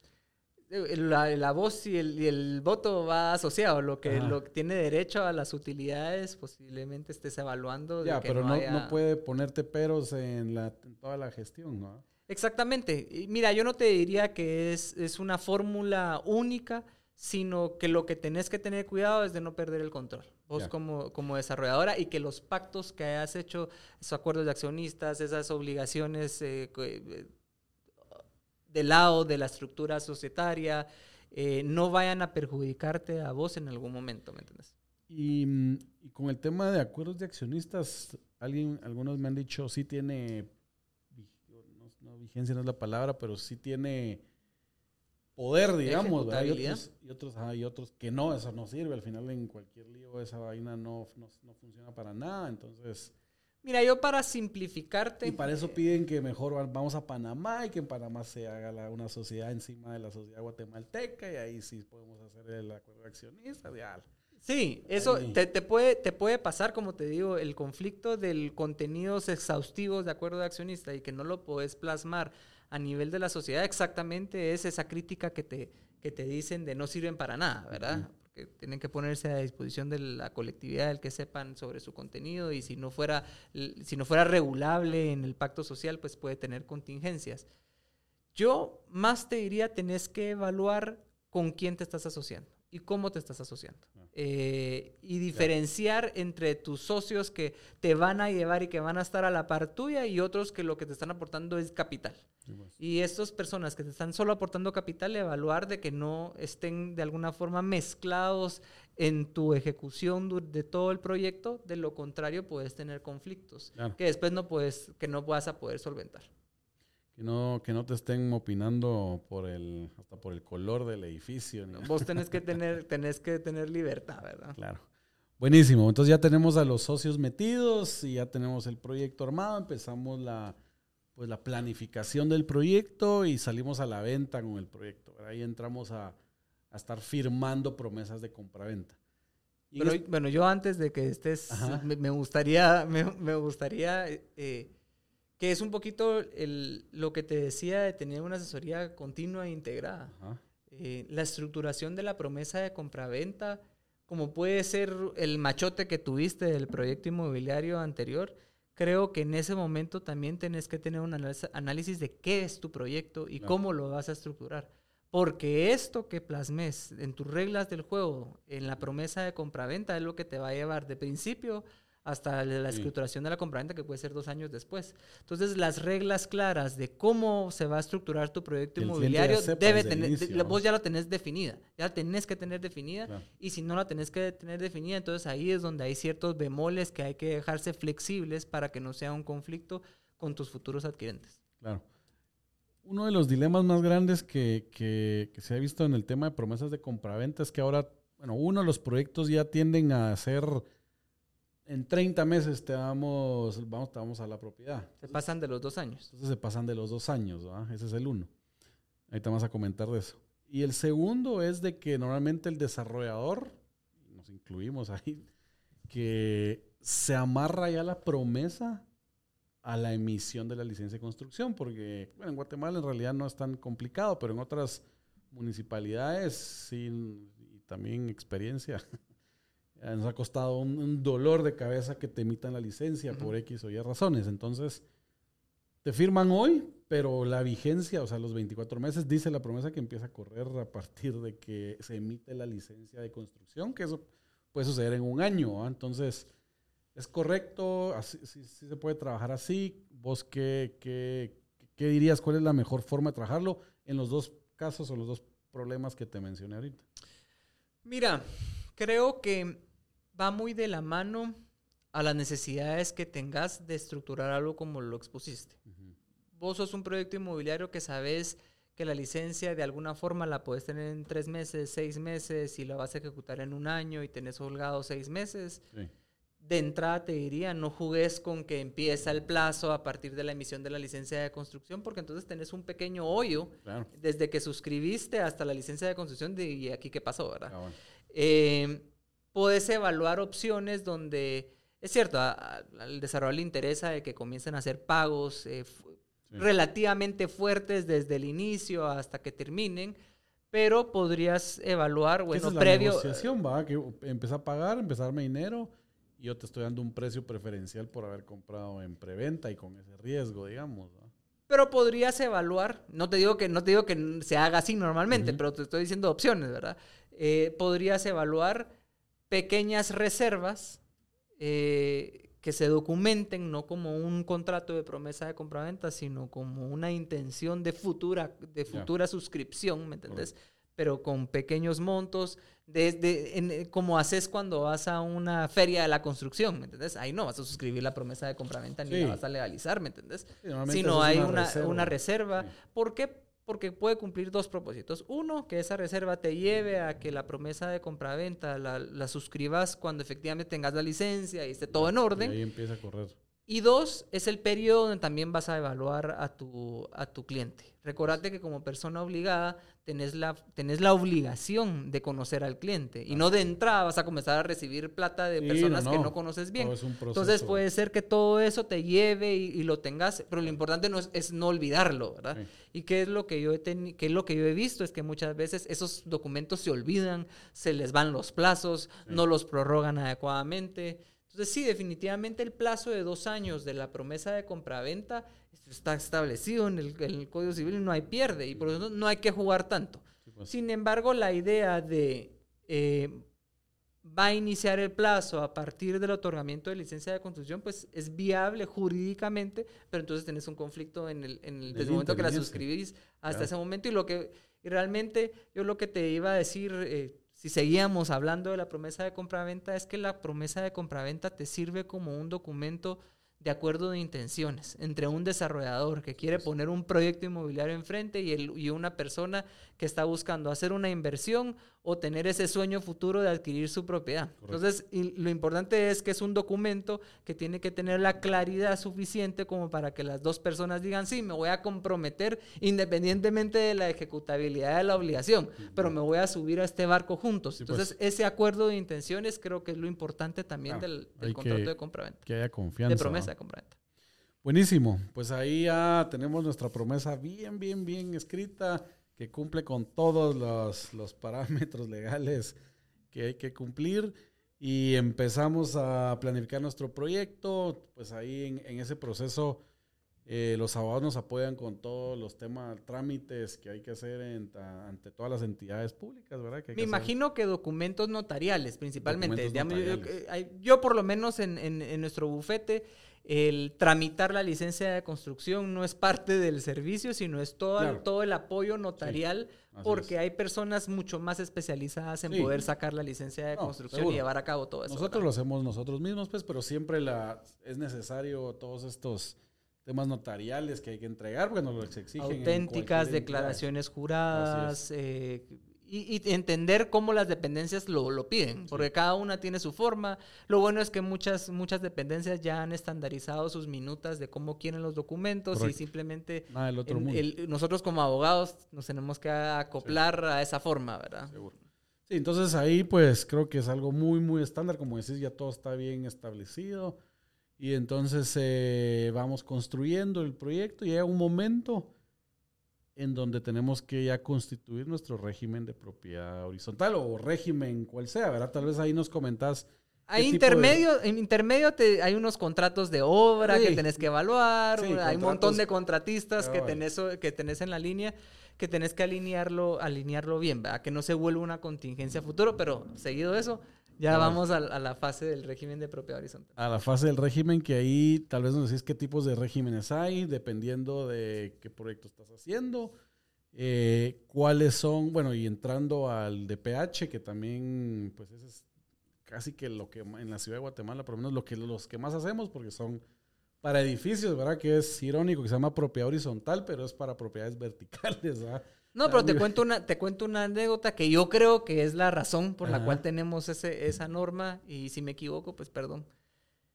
Eh, la, la voz y el, y el, voto va asociado. Lo que, lo que tiene derecho a las utilidades posiblemente estés evaluando. Ya, pero no, no, puede ponerte peros en, la, en toda la gestión, ¿no? Exactamente. mira, yo no te diría que es, una fórmula única, sino que lo que tenés que tener cuidado es de no perder el control. Vos como, como desarrolladora y que los pactos que hayas hecho, esos acuerdos de accionistas, esas obligaciones eh, eh, del lado de la estructura societaria, eh, no vayan a perjudicarte a vos en algún momento, ¿me entiendes? Y, y, con el tema de acuerdos de accionistas, alguien, algunos me han dicho, sí tiene vigencia no es la palabra, pero sí tiene poder, digamos, Y otros, y otros, y otros que no, eso no sirve. Al final en cualquier lío esa vaina no, no, funciona para nada. Entonces... Mira, yo para simplificarte... Y para eso piden que mejor vamos a Panamá y que en Panamá se haga una sociedad encima de la sociedad guatemalteca y ahí sí podemos hacer el acuerdo de accionistas. Ya. Sí, eso te, puede, te puede pasar, como te digo, el conflicto del contenidos exhaustivos de acuerdo de accionista y que no lo puedes plasmar a nivel de la sociedad, exactamente es esa crítica que te, que te dicen de no sirven para nada, ¿verdad? Porque tienen que ponerse a disposición de la colectividad, el que sepan sobre su contenido y si no fuera, si no fuera regulable en el pacto social, pues puede tener contingencias. Yo más te diría, tenés que evaluar con quién te estás asociando y cómo te estás asociando. Eh, y diferenciar entre tus socios que te van a llevar y que van a estar a la par tuya y otros que lo que te están aportando es capital. Pues. Y estas personas que te están solo aportando capital, evaluar de que no estén de alguna forma mezclados en tu ejecución de todo el proyecto, de lo contrario puedes tener conflictos que después no puedes, que no vas a poder solventar. Que no, que no te estén opinando por el, hasta por el color del edificio. Vos tenés que (laughs) tener, tenés que tener libertad, ¿verdad? Claro. Buenísimo. Entonces ya tenemos a los socios metidos y ya tenemos el proyecto armado. Empezamos la, pues, la planificación del proyecto y salimos a la venta con el proyecto. Ahí entramos a, a estar firmando promesas de compraventa. Pero, bueno, yo antes de que estés, me, gustaría, me, me gustaría eh, que es un poquito el, lo que te decía de tener una asesoría continua e integrada. Eh, la estructuración de la promesa de compraventa, como puede ser el machote que tuviste del proyecto inmobiliario anterior, creo que en ese momento también tenés que tener un análisis de qué es tu proyecto y cómo lo vas a estructurar. Porque esto que plasmes en tus reglas del juego, en la promesa de compraventa, es lo que te va a llevar de principio hasta la escrituración de la compraventa, que puede ser dos años después. Entonces, las reglas claras de cómo se va a estructurar tu proyecto inmobiliario debe tener, vos ya la tenés definida, ya la tenés que tener definida, y si no la tenés que tener definida, entonces ahí es donde hay ciertos bemoles que hay que dejarse flexibles para que no sea un conflicto con tus futuros adquirentes. Claro. Uno de los dilemas más grandes que, que, que se ha visto en el tema de promesas de compraventa es que ahora, bueno, uno, los proyectos ya tienden a ser en 30 meses te damos, vamos, te vamos a la propiedad. Se pasan de los dos años. Entonces se pasan de los dos años, ese es el uno. Ahí te vamos a comentar de eso. Y el segundo es de que normalmente el desarrollador, nos incluimos ahí, que se amarra ya la promesa a la emisión de la licencia de construcción, porque bueno, en Guatemala en realidad no es tan complicado, pero en otras municipalidades sin, y también experiencia. Nos ha costado un, dolor de cabeza que te emitan la licencia por X o Y razones. Entonces, te firman hoy, pero la vigencia, o sea, los 24 meses, dice la promesa que empieza a correr a partir de que se emite la licencia de construcción, que eso puede suceder en un año. Entonces, es correcto, así, sí, se puede trabajar así. ¿Vos qué, qué, qué dirías? ¿Cuál es la mejor forma de trabajarlo en los dos casos o los dos problemas que te mencioné ahorita? Mira, creo que va muy de la mano a las necesidades que tengas de estructurar algo como lo expusiste. Vos sos un proyecto inmobiliario que sabes que la licencia de alguna forma la puedes tener en tres meses, seis meses y la vas a ejecutar en un año y tenés holgado seis meses. De entrada te diría, no jugues con que empieza el plazo a partir de la emisión de la licencia de construcción, porque entonces tenés un pequeño hoyo desde que suscribiste hasta la licencia de construcción de, y aquí qué pasó, ¿verdad? Ah, eh, puedes evaluar opciones donde, es cierto, al desarrollo le interesa de que comiencen a hacer pagos eh, relativamente fuertes desde el inicio hasta que terminen, pero podrías evaluar, bueno, es previo... La negociación, va, que empieza a pagar, empezar a darme dinero y yo te estoy dando un precio preferencial por haber comprado en preventa y con ese riesgo, digamos. Pero podrías evaluar, no te digo que, no te digo que se haga así normalmente, pero te estoy diciendo opciones, ¿verdad? Eh, podrías evaluar pequeñas reservas eh, que se documenten no como un contrato de promesa de compraventa, sino como una intención de futura, de futura suscripción, ¿me entendés? Pero con pequeños montos, desde como haces cuando vas a una feria de la construcción, ¿me entendés? Ahí no vas a suscribir la promesa de compraventa ni la vas a legalizar, ¿me entendés? sino hay una, reserva. Una reserva. ¿Por qué? Porque puede cumplir dos propósitos. Uno, que esa reserva te lleve a que la promesa de compraventa la, la suscribas cuando efectivamente tengas la licencia y esté todo en orden. Y ahí empieza a correr. Y dos, es el periodo donde también vas a evaluar a tu, a tu cliente. Recordate que como persona obligada tenés la, tenés la obligación de conocer al cliente y no de entrada vas a comenzar a recibir plata de personas que no conoces bien. Entonces puede ser que todo eso te lleve y, lo tengas, pero lo importante no es, no olvidarlo, ¿verdad? Y qué es, lo que yo he qué es lo que yo he visto es que muchas veces esos documentos se olvidan, se les van los plazos, no los prorrogan adecuadamente. Entonces sí, definitivamente el plazo de dos años de la promesa de compraventa está establecido en el, Código Civil y no hay pierde y por eso no hay que jugar tanto. Pues. Sin embargo, la idea de eh, va a iniciar el plazo a partir del otorgamiento de licencia de construcción, pues es viable jurídicamente, pero entonces tenés un conflicto en el, en el, momento que la suscribís hasta ese momento y lo que realmente yo lo que te iba a decir, eh, si seguíamos hablando de la promesa de compraventa, es que la promesa de compraventa te sirve como un documento de acuerdo de intenciones entre un desarrollador que quiere poner un proyecto inmobiliario enfrente y, el, y una persona que está buscando hacer una inversión o tener ese sueño futuro de adquirir su propiedad. Entonces, lo importante es que es un documento que tiene que tener la claridad suficiente como para que las dos personas digan, sí, me voy a comprometer independientemente de la ejecutabilidad de la obligación, pero me voy a subir a este barco juntos. Entonces, pues. ese acuerdo de intenciones creo que es lo importante también del, contrato de compraventa. Que haya confianza. De promesa de compraventa. Buenísimo. Pues ahí ya tenemos nuestra promesa bien, bien, bien escrita que cumple con todos los, parámetros (laughs) legales que hay que cumplir y empezamos a planificar nuestro proyecto, pues ahí en, ese proceso eh, los abogados nos apoyan con todos los temas, trámites que hay que hacer ante todas las entidades públicas, ¿verdad? Me imagino que documentos notariales principalmente. Yo, por lo menos en, en nuestro bufete el tramitar la licencia de construcción no es parte del servicio, sino es todo, el, todo el apoyo notarial, porque hay personas mucho más especializadas en poder sacar la licencia de construcción y llevar a cabo todo eso. Nosotros lo hacemos nosotros mismos, pues, pero siempre la, es necesario todos estos temas notariales que hay que entregar, porque nos lo exigen. Auténticas, declaraciones juradas, eh, y, entender cómo las dependencias lo, lo piden, porque cada una tiene su forma. Lo bueno es que muchas, muchas dependencias ya han estandarizado sus minutas de cómo quieren los documentos y simplemente nosotros como abogados nos tenemos que acoplar a esa forma, ¿verdad? Seguro. Sí, entonces ahí pues creo que es algo muy, muy estándar, como decís, ya todo está bien establecido. Y entonces eh, vamos construyendo el proyecto. Y llega un momento en donde tenemos que ya constituir nuestro régimen de propiedad horizontal o régimen cual sea, ¿verdad? Tal vez ahí nos comentás. Hay intermedio, en intermedio te, hay unos contratos de obra que tenés que evaluar, hay un montón de contratistas que tenés, que tenés en la línea que tenés que alinearlo, alinearlo bien, ¿verdad? Que no se vuelva una contingencia futuro, pero seguido eso, ya vamos a, la fase del régimen de propiedad horizontal. A la fase del régimen, que ahí tal vez nos decís qué tipos de regímenes hay, dependiendo de qué proyecto estás haciendo. Eh, cuáles son, bueno, y entrando al DPH, que también, pues ese es casi que lo que en la ciudad de Guatemala, por lo menos lo que, los que más hacemos, porque son para edificios, ¿verdad? Que es irónico que se llama propiedad horizontal, pero es para propiedades (laughs) verticales, ¿verdad? No, pero te cuento, una, te cuento una anécdota que yo creo que es la razón por la cual tenemos ese, esa norma y si me equivoco, pues perdón.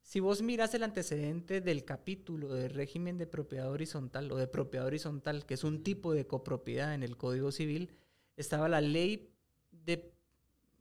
Si vos miras el antecedente del capítulo de régimen de propiedad horizontal o de propiedad horizontal, que es un tipo de copropiedad en el Código Civil, estaba la ley de,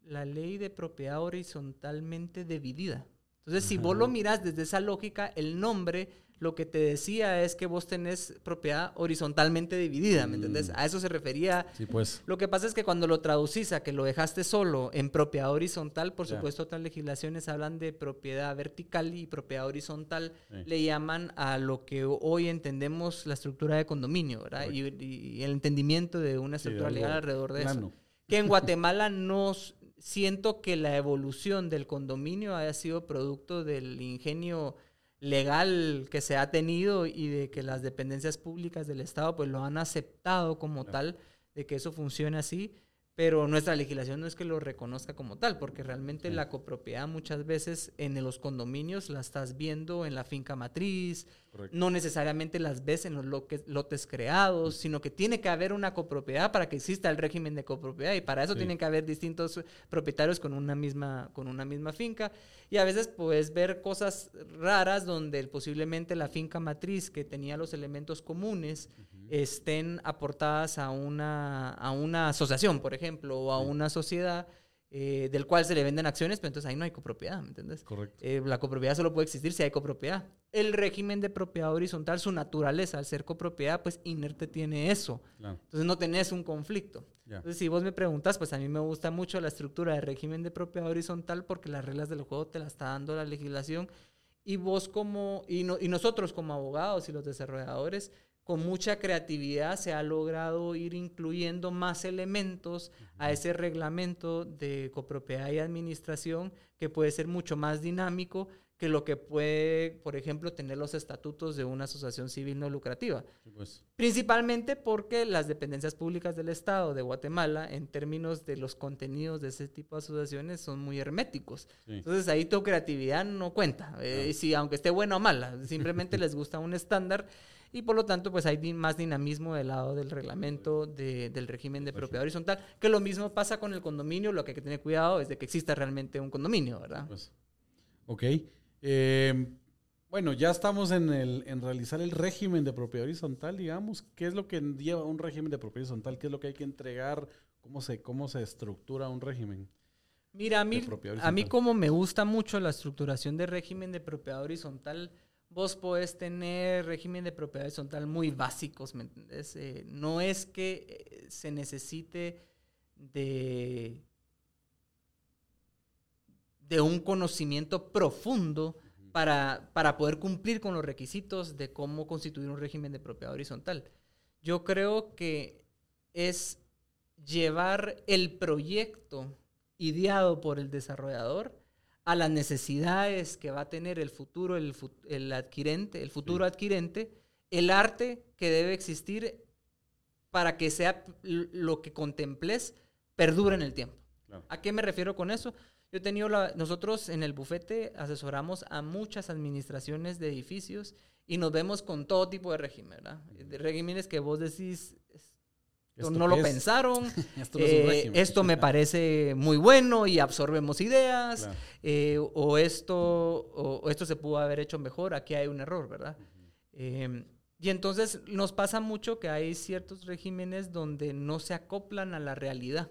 la ley de propiedad horizontalmente dividida. Entonces, si vos lo mirás desde esa lógica, el nombre lo que te decía es que vos tenés propiedad horizontalmente dividida, ¿me entendés? Mm. A eso se refería. Sí, pues. Lo que pasa es que cuando lo traducís a que lo dejaste solo en propiedad horizontal, por supuesto otras legislaciones hablan de propiedad vertical y propiedad horizontal, le llaman a lo que hoy entendemos la estructura de condominio, ¿verdad? Y, el entendimiento de una estructura legal alrededor de eso. Que en (laughs) Guatemala no siento que la evolución del condominio haya sido producto del ingenio legal que se ha tenido y de que las dependencias públicas del Estado pues lo han aceptado como tal, de que eso funcione así, pero nuestra legislación no es que lo reconozca como tal, porque realmente la copropiedad muchas veces en los condominios la estás viendo en la finca matriz, no necesariamente las ves en los lotes creados, sino que tiene que haber una copropiedad para que exista el régimen de copropiedad y para eso tienen que haber distintos propietarios con una misma, con una misma finca. Y a veces puedes ver cosas raras donde posiblemente la finca matriz que tenía los elementos comunes estén aportadas a una, a una asociación, por ejemplo, o a una sociedad eh, del cual se le venden acciones, pero entonces ahí no hay copropiedad, ¿me entiendes? Correcto. Eh, la copropiedad solo puede existir si hay copropiedad. El régimen de propiedad horizontal, su naturaleza, al ser copropiedad, pues inerte tiene eso. Entonces no tenés un conflicto. Entonces si vos me preguntas, pues a mí me gusta mucho la estructura de régimen de propiedad horizontal porque las reglas del juego te las está dando la legislación y vos como, y, y nosotros como abogados y los desarrolladores, con mucha creatividad se ha logrado ir incluyendo más elementos a ese reglamento de copropiedad y administración que puede ser mucho más dinámico que lo que puede, por ejemplo, tener los estatutos de una asociación civil no lucrativa. Pues. Principalmente porque las dependencias públicas del Estado de Guatemala, en términos de los contenidos de ese tipo de asociaciones, son muy herméticos. Entonces ahí tu creatividad no cuenta. Eh, si aunque esté buena o mala, simplemente (laughs) les gusta un estándar y por lo tanto pues hay más dinamismo del lado del reglamento del régimen de propiedad horizontal, que lo mismo pasa con el condominio, lo que hay que tener cuidado es de que exista realmente un condominio, ¿verdad? Pues, ok. Em, bueno, ya estamos en, el, en realizar el régimen de propiedad horizontal, digamos. ¿Qué es lo que lleva un régimen de propiedad horizontal? ¿Qué es lo que hay que entregar? ¿Cómo se, cómo se estructura un régimen? Mira, a mí, a mí como me gusta mucho la estructuración de régimen de propiedad horizontal, vos podés tener régimen de propiedad horizontal muy básicos, ¿me entendés? Eh, no es que eh, se necesite de, de un conocimiento profundo para, para poder cumplir con los requisitos de cómo constituir un régimen de propiedad horizontal. Yo creo que es llevar el proyecto ideado por el desarrollador a las necesidades que va a tener el futuro, el, el adquirente, el futuro adquirente, el arte que debe existir para que sea lo que contemples perdure en el tiempo. ¿A qué me refiero con eso? Yo he tenido la, nosotros en el bufete asesoramos a muchas administraciones de edificios y nos vemos con todo tipo de régimen, ¿verdad? De regímenes que vos decís, no lo pensaron, (laughs) eh, esto, me parece muy bueno y absorbemos ideas, eh, o, esto, o, esto se pudo haber hecho mejor, aquí hay un error, ¿verdad? Em, y entonces nos pasa mucho que hay ciertos regímenes donde no se acoplan a la realidad,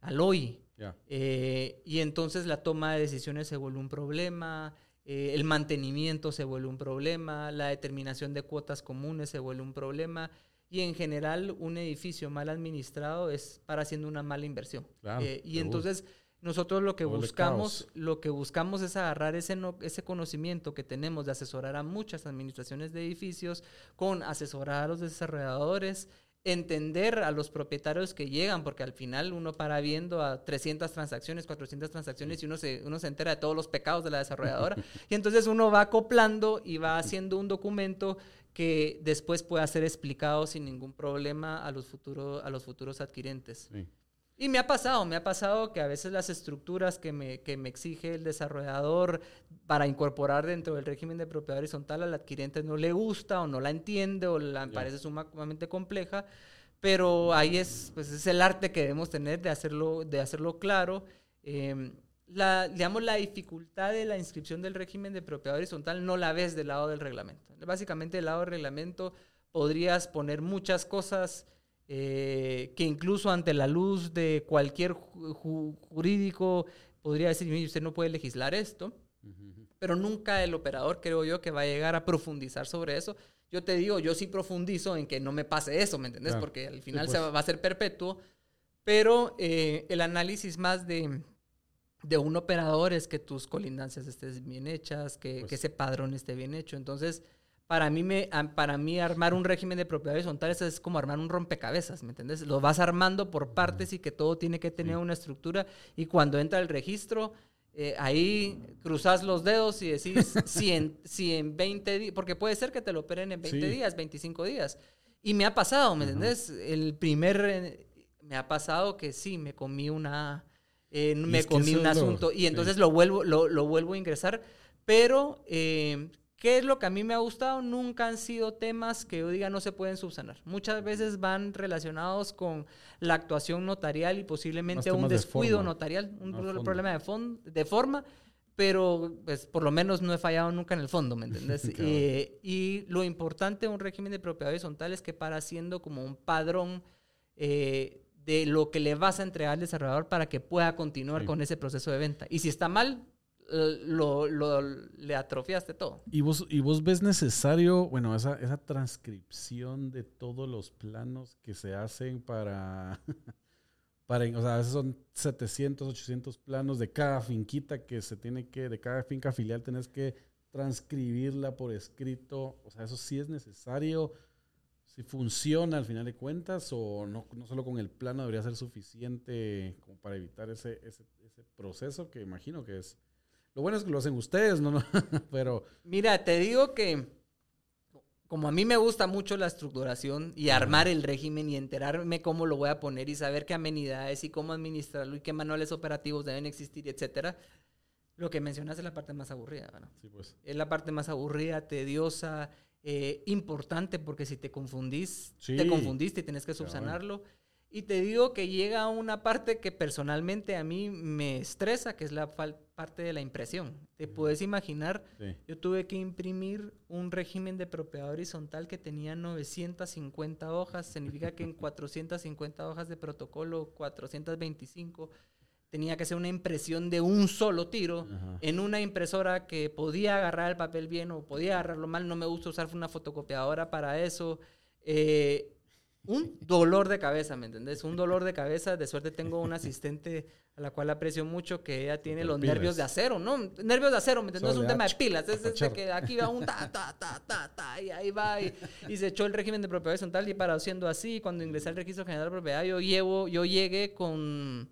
al hoy. Eh, y entonces la toma de decisiones se vuelve un problema, el mantenimiento se vuelve un problema, la determinación de cuotas comunes se vuelve un problema y en general un edificio mal administrado es para haciendo una mala inversión. Claro, Eh, y entonces nosotros lo que buscamos, lo que buscamos es agarrar ese, no- ese conocimiento que tenemos de asesorar a muchas administraciones de edificios, con asesorar a los desarrolladores, entender a los propietarios que llegan, porque al final uno para viendo a 300 transacciones, 400 transacciones y uno se, uno se entera de todos los pecados de la desarrolladora. (laughs) y entonces uno va acoplando y va haciendo un documento que después pueda ser explicado sin ningún problema a los, futuro- a los futuros adquirentes. Sí. Y me ha pasado, me ha pasado que a veces las estructuras que me, que me exige el desarrollador para incorporar dentro del régimen de propiedad horizontal al adquirente no le gusta o no la entiende o la Ya. parece sumamente compleja, pero ahí es, pues es el arte que debemos tener de hacerlo, de hacerlo claro. Eh, la, digamos, la dificultad de la inscripción del régimen de propiedad horizontal no la ves del lado del reglamento. Básicamente del lado del reglamento podrías poner muchas cosas eh, que incluso ante la luz de cualquier ju- ju- jurídico podría decir, "Mire, usted no puede legislar esto, pero nunca el operador creo yo que va a llegar a profundizar sobre eso. Yo te digo, yo sí profundizo en que no me pase eso, ¿me entendés? Claro. Porque al Sí, final pues. se va, va a ser perpetuo, pero eh, el análisis más de, de un operador es que tus colindancias estén bien hechas, que, Pues. que ese padrón esté bien hecho. Entonces, para mí, me, para mí armar un régimen de propiedad horizontal es como armar un rompecabezas, ¿me entiendes? Lo vas armando por partes y que todo tiene que tener una estructura y cuando entra el registro, eh, ahí cruzas los dedos y decís (laughs) si en, si en 20 días, porque puede ser que te lo operen en 20 Sí. días, 25 días. Y me ha pasado, ¿me entendés? El primer, eh, me ha pasado que sí, me comí una, eh, me comí un lo- asunto y sí. entonces lo, vuelvo, lo, lo vuelvo a ingresar, pero... eh, ¿Qué es lo que a mí me ha gustado? Nunca han sido temas que yo diga no se pueden subsanar. Muchas veces van relacionados con la actuación notarial y posiblemente un de descuido notarial, un no pro- fondo. problema de, forma, pero pues por lo menos no he fallado nunca en el fondo, ¿me entendés? (laughs) Cabal. Eh, y lo importante de un régimen de propiedad horizontal es que para siendo como un padrón eh, de lo que le vas a entregar al desarrollador para que pueda continuar Sí. con ese proceso de venta. Y si está mal, eh, lo, lo- le atrofiaste todo. ¿Y vos, ¿Y vos ves necesario, bueno, esa, esa transcripción de todos los planos que se hacen para, (laughs) para, o sea, a veces son 700, 800 planos de cada finquita que se tiene que, de cada finca filial tenés que transcribirla por escrito, o sea, eso sí es necesario, si funciona al final de cuentas o no, no solo con el plano debería ser suficiente como para evitar ese, ese, ese proceso que imagino que es... Lo bueno es que lo hacen ustedes, ¿no? no (laughs) pero... Mira, te digo que como a mí me gusta mucho la estructuración y armar el régimen y enterarme cómo lo voy a poner y saber qué amenidades y cómo administrarlo y qué manuales operativos deben existir, etcétera, lo que mencionas es la parte más aburrida, ¿verdad? Sí, pues. Es la parte más aburrida, tediosa, eh, importante, porque si te confundís, Sí. te confundiste y tenés que subsanarlo. Y te digo que llega una parte que personalmente a mí me estresa, que es la parte de la impresión. Te puedes imaginar, Sí. yo tuve que imprimir un régimen de propiedad horizontal que tenía 950 hojas, significa que en (laughs) 450 hojas de protocolo, 425, tenía que hacer una impresión de un solo tiro Ajá. en una impresora que podía agarrar el papel bien o podía agarrarlo mal. No me gusta usar una fotocopiadora para eso. Eh, un dolor de cabeza, ¿me entendés? Un dolor de cabeza. De suerte tengo una asistente a la cual aprecio mucho que ella tiene los nervios de acero, ¿no? Nervios de acero, ¿me entendés? Es Solo un tema de pilas. Es, es de apachar. que aquí va un ta, ta, ta, ta, ta, y ahí va. Y, y se echó el régimen de propiedad horizontal y para siendo así, cuando ingresé al registro general de propiedad, yo llevo, yo llegué con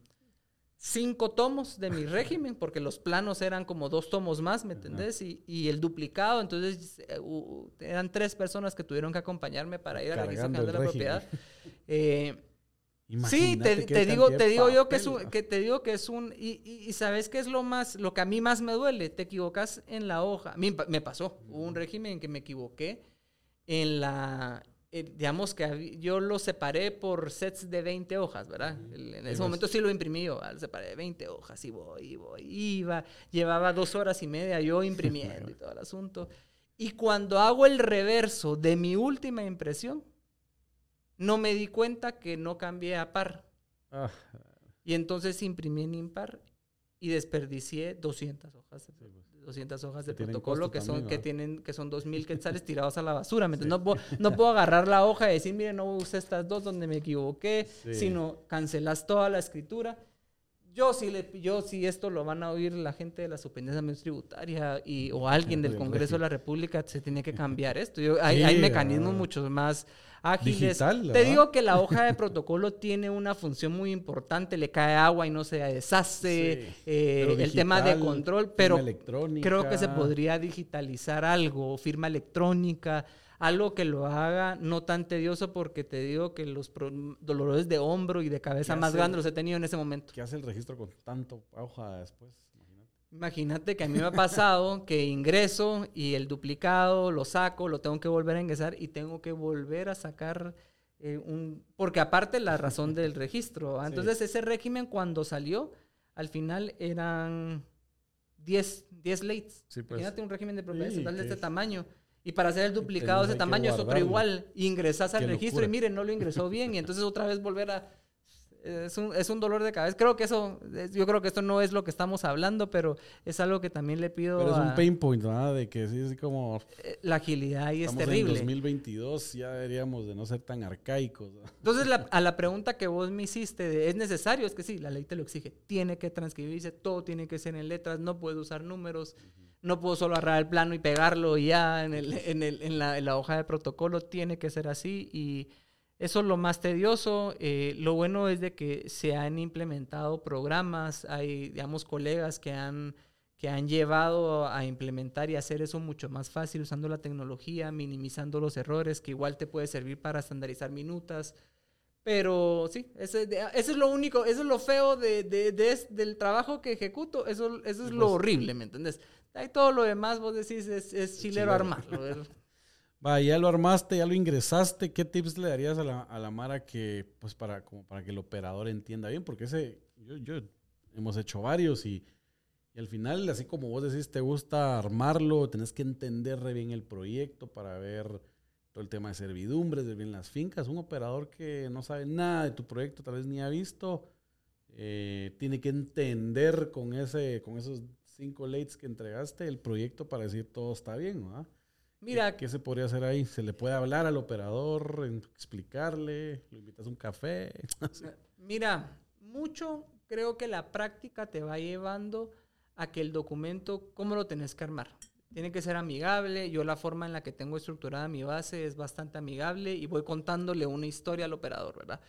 cinco tomos de mi régimen, porque los planos eran como dos tomos más, ¿me entendés? Y, y el duplicado, entonces eh, eran tres personas que tuvieron que acompañarme para ir al registro general de la propiedad. (laughs) Eh, sí, te, digo, te digo yo que es un, que te digo que es un, y, y- y sabes qué es lo más, lo que a mí más me duele, te equivocas en la hoja. Pa- me pasó, hubo un régimen en que me equivoqué en la, eh, digamos que yo lo separé por sets de 20 hojas, ¿verdad? En ese momento sí lo imprimí yo, lo separé de 20 hojas y voy, y voy, iba, llevaba dos horas y media yo (laughs) imprimiendo y todo el asunto. Y cuando hago el reverso de mi última impresión, no me di cuenta que no cambié a par. Ah, Y entonces imprimí en impar y desperdicié 200 hojas de, Sí, pues. 200 hojas de Que protocolo que son, también, que tienen, que son 2.000 quetzales (laughs) tirados a la basura. ¿me entiendes? No, puedo, no puedo agarrar la hoja y decir, mire, no usé estas dos donde me equivoqué, Sí. sino cancelas toda la escritura. Yo sí, le, yo sí esto lo van a oír la gente de la Superintendencia Tributaria y, o alguien del Del Congreso de la República, se tiene que cambiar esto. Yo- hay, Sí, hay mecanismos ah. mucho más ágiles. Digital, Te ¿verdad? digo que la hoja de protocolo (laughs) tiene una función muy importante, le cae agua y no se deshace, Sí. eh, el tema de control, pero creo que se podría digitalizar algo, firma electrónica, algo que lo haga no tan tedioso porque te digo que los pro- dolores de hombro y de cabeza ¿Qué más grandes los he tenido en ese momento. ¿Qué hace el registro con tanto hoja después? Imagínate. Que a mí me ha pasado que ingreso y el duplicado lo saco, lo tengo que volver a ingresar y tengo que volver a sacar eh, un... Porque aparte la razón del registro. Sí. Entonces ese régimen cuando salió, al final eran 10, 10 lates. Sí, pues. Imagínate un régimen de propiedad Sí, de este tamaño. Y para hacer el duplicado de ese tamaño es otro igual. Ingresas al Qué registro locura. y miren, no lo ingresó bien. Y entonces otra vez volver a... Es un, es un dolor de cabeza. Creo que eso, es- yo creo que esto no es lo que estamos hablando, pero es algo que también le pido Pero es un a- pain point, ¿verdad? De que sí, así como eh, la agilidad ahí es estamos en terrible. 2022, ya deberíamos de no ser tan arcaicos. ¿verdad? Entonces, la- (laughs) a la pregunta que vos me hiciste, de, ¿es necesario? Es que sí, la ley te lo exige. Tiene que transcribirse, todo tiene que ser en letras, no puedes usar números, no puedo solo agarrar el plano y pegarlo ya en, el, en, el- en la, en la hoja de protocolo, tiene que ser así y eso es lo más tedioso. Eh, lo bueno es de que se han implementado programas, hay, digamos, colegas que han que han llevado a implementar y hacer eso mucho más fácil usando la tecnología, minimizando los errores, que igual te puede servir para estandarizar minutas. Pero sí, ese, eso es lo único, eso es lo feo de, de- del trabajo que ejecuto, eso, eso es lo pues. horrible, ¿me entendés? Ahí todo lo demás vos decís es, es chilero chilero. armarlo. Va, ya lo armaste, ya lo ingresaste. ¿Qué tips le darías a la, a la Mara que, pues, para, como para que el operador entienda bien? Porque ese, yo, yo hemos hecho varios y, y al final, así como vos decís, te gusta armarlo, tenés que entender re bien el proyecto para ver todo el tema de servidumbres, de bien las fincas. Un operador que no sabe nada de tu proyecto, tal vez ni ha visto, eh, tiene que entender con, ese, con esos cinco lates que entregaste el proyecto para decir todo está bien, ¿verdad? Mira, ¿Qué se podría hacer ahí? ¿Se le puede hablar al operador, explicarle? ¿Lo invitas a un café? (laughs) Sí. Mira, mucho creo que la práctica te va llevando a que el documento, ¿cómo lo tenés que armar? Tiene que ser amigable. Yo la forma en la que tengo estructurada mi base es bastante amigable y voy contándole una historia al operador, ¿verdad?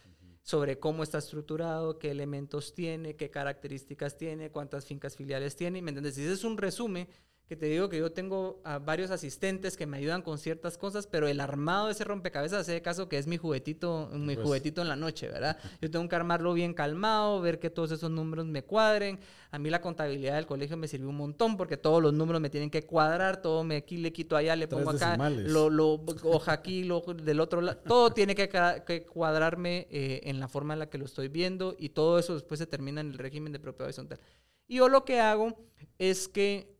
Sobre cómo está estructurado, qué elementos tiene, qué características tiene, cuántas fincas filiales tiene. ¿Me entiendes? Si ese es un resumen que te digo que yo tengo a varios asistentes que me ayudan con ciertas cosas, pero el armado de ese rompecabezas hace caso que es mi juguetito, mi Pues. juguetito en la noche, ¿verdad? Yo tengo que armarlo bien calmado, ver que todos esos números me cuadren. A mí la contabilidad del colegio me sirvió un montón porque todos los números me tienen que cuadrar, todo me aquí le quito allá, le Tres pongo acá, decimales. lo, lo hoja aquí, lo del otro lado, todo tiene que, que cuadrarme eh, en la forma en la que lo estoy viendo y todo eso después se termina en el régimen de propiedad horizontal. Y yo lo que hago es que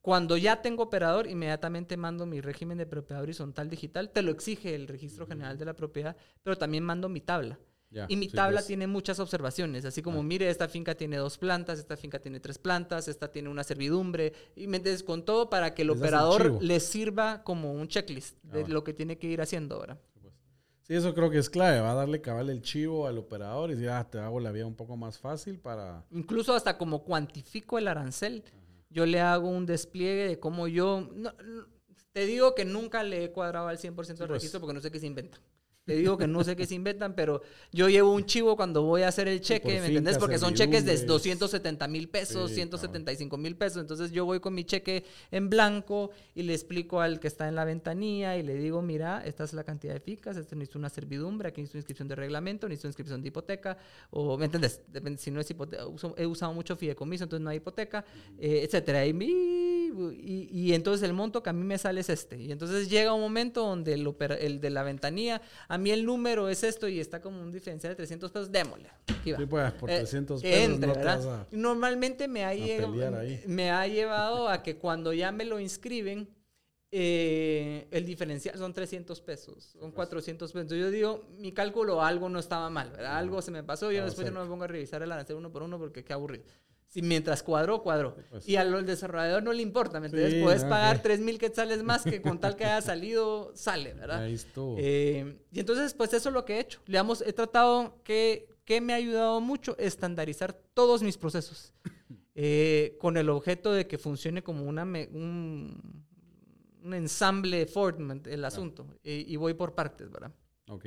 cuando ya tengo operador, inmediatamente mando mi régimen de propiedad horizontal digital. Te lo exige el Registro General de la Propiedad, pero también mando mi tabla. Y mi sí, tabla pues. tiene muchas observaciones, así como, Ah. mire, esta finca tiene dos plantas, esta finca tiene tres plantas, esta tiene una servidumbre, y me entiendes, con todo para que el Les operador le sirva como un checklist Ah, de bueno. lo que tiene que ir haciendo ahora. Sí, eso creo que es clave. Va a darle cabal el chivo al operador y decir, ah, te hago la vida un poco más fácil para... Incluso hasta como cuantifico el arancel, yo le hago un despliegue de cómo yo... no- te digo que nunca le he cuadrado al 100% del pues. registro porque no sé qué se inventa. Te digo que no sé qué se inventan, pero yo llevo un chivo cuando voy a hacer el cheque, por ¿me entendés? Porque son cheques de servidumbres. 270 mil pesos, Sí, 175 mil pesos. Entonces yo voy con mi cheque en blanco y le explico al que está en la ventanilla y le digo, mira, esta es la cantidad de ficas, este necesito una servidumbre, aquí necesito inscripción de reglamento, necesito inscripción de hipoteca, o, ¿me entendés? Depende, si no es hipoteca, he usado mucho fideicomiso, entonces no hay hipoteca, eh, etcétera. Y, y, y entonces el monto que a mí me sale es este. Y entonces llega un momento donde el, el de la ventanilla, a mí el número es esto y está como un diferencial de 300 pesos, démosle. Aquí va. Sí, pues, por Eh, 300 que pesos entre, no te ¿verdad? vas a... Normalmente me ha, me ha llevado a que cuando ya me lo inscriben, eh, el diferencial son 300 pesos, son 400 pesos. Entonces yo digo, mi cálculo algo no estaba mal, ¿verdad? Algo se me pasó, yo Estaba después yo no me pongo a revisar el arancel uno por uno porque qué aburrido. Si mientras cuadró, cuadró. Pues. Y al desarrollador no le importa, ¿me entiendes? Sí, Puedes no, pagar. 3 mil quetzales más que con tal que haya (laughs) salido, sale, ¿verdad? Ahí estuvo. Eh, y entonces, pues eso es lo que he hecho. Digamos, he tratado que, que me ha ayudado mucho estandarizar todos mis procesos (laughs) eh, con el objeto de que funcione como una me- un, un ensamble Ford, ¿me ent- el asunto. Y voy por partes, ¿verdad? Ok.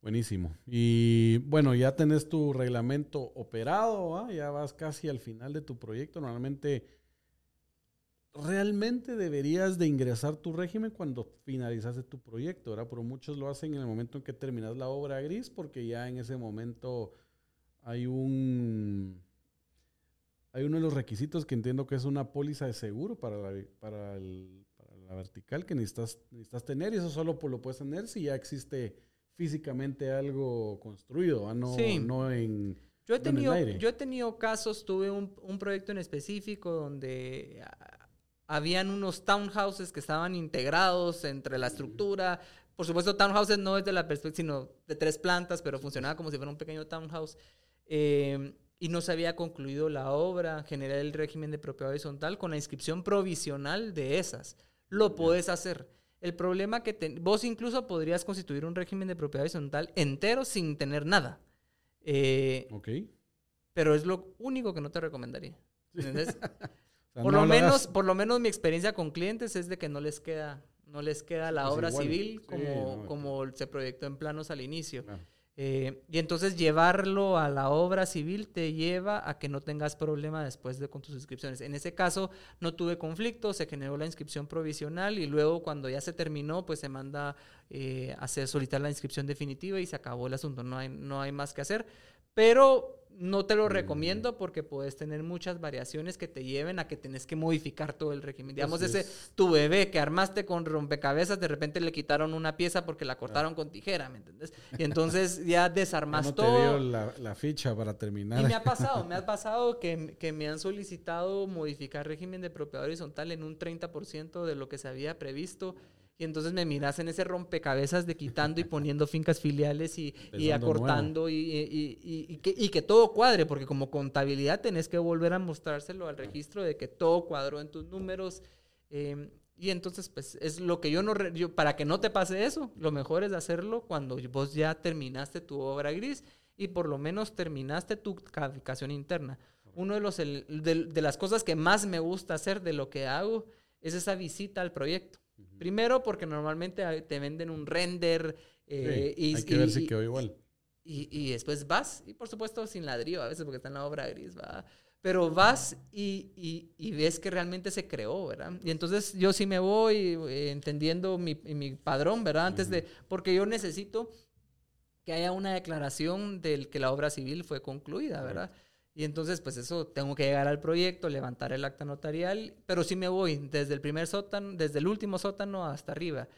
Buenísimo. Y bueno, ya tenés tu reglamento operado, ya vas casi al final de tu proyecto. Normalmente, realmente deberías de ingresar tu régimen cuando finalizaste tu proyecto, ¿verdad? Pero muchos lo hacen en el momento en que terminas la obra gris porque ya en ese momento hay un... Hay uno de los requisitos que entiendo que es una póliza de seguro para la, para la vertical que necesitas, necesitas tener y eso solo lo puedes tener si ya existe físicamente algo construido, ¿ah? no, Sí. no en... Yo he no en el tenido, aire. yo he tenido casos, tuve un, un proyecto en específico donde ah, habían unos townhouses que estaban integrados entre la estructura. Por supuesto, townhouses no es de la perspectiva, sino de tres plantas, pero funcionaba como si fuera un pequeño townhouse. Eh, y no se había concluido la obra, generé el régimen de propiedad horizontal con la inscripción provisional de esas. Lo puedes hacer. El problema que ten- vos incluso podrías constituir un régimen de propiedad horizontal entero sin tener nada. Eh, Ok. pero es lo único que no te recomendaría. ¿entendés? (laughs) O sea, por, no lo hagas- menos, por lo menos mi experiencia con clientes es de que no les queda, no les queda la Pues obra igual. civil Sí, como, no, como se proyectó en planos al inicio. Eh, y entonces llevarlo a la obra civil te lleva a que no tengas problema después de con tus inscripciones. En ese caso no tuve conflicto, se generó la inscripción provisional y luego cuando ya se terminó pues se manda eh, a hacer solicitar la inscripción definitiva y se acabó el asunto. No hay, no hay más que hacer. Pero no te lo Mm. recomiendo porque puedes tener muchas variaciones que te lleven a que tenés que modificar todo el régimen. Digamos, Así ese es. tu bebé que armaste con rompecabezas, de repente le quitaron una pieza porque la cortaron con tijera, ¿me entendés? Y entonces (laughs) ya desarmas no te todo. dio la, la ficha para terminar. Y me ha (laughs) pasado, me ha pasado que, que me han solicitado modificar régimen de propiedad horizontal en un 30% de lo que se había previsto. Y entonces me miras en ese rompecabezas de quitando y poniendo (laughs) fincas filiales y, y acortando y, y- que, y que todo cuadre, porque como contabilidad tenés que volver a mostrárselo al registro de que todo cuadró en tus números. eh, y entonces, pues, es lo que yo no... yo- para que no te pase eso, lo mejor es hacerlo cuando vos ya terminaste tu obra gris y por lo menos terminaste tu calificación interna. Uno de, los, el- de, de las cosas que más me gusta hacer de lo que hago es esa visita al proyecto. Primero porque normalmente ah, te venden un render eh, Sí, y, hay que y- ver si quedó igual. y, y después vas, y por supuesto sin ladrillo a veces porque está en la obra gris, ¿va? Pero vas y, y- y ves que realmente se creó, ¿verdad? Y entonces yo sí me voy eh, entendiendo mi, mi padrón, ¿verdad? Antes de, porque yo necesito que haya una declaración del que la obra civil fue concluida, ¿verdad? Y entonces, pues eso, tengo que llegar al proyecto, levantar el acta notarial, pero sí me voy desde el primer sótano, desde el último sótano hasta arriba.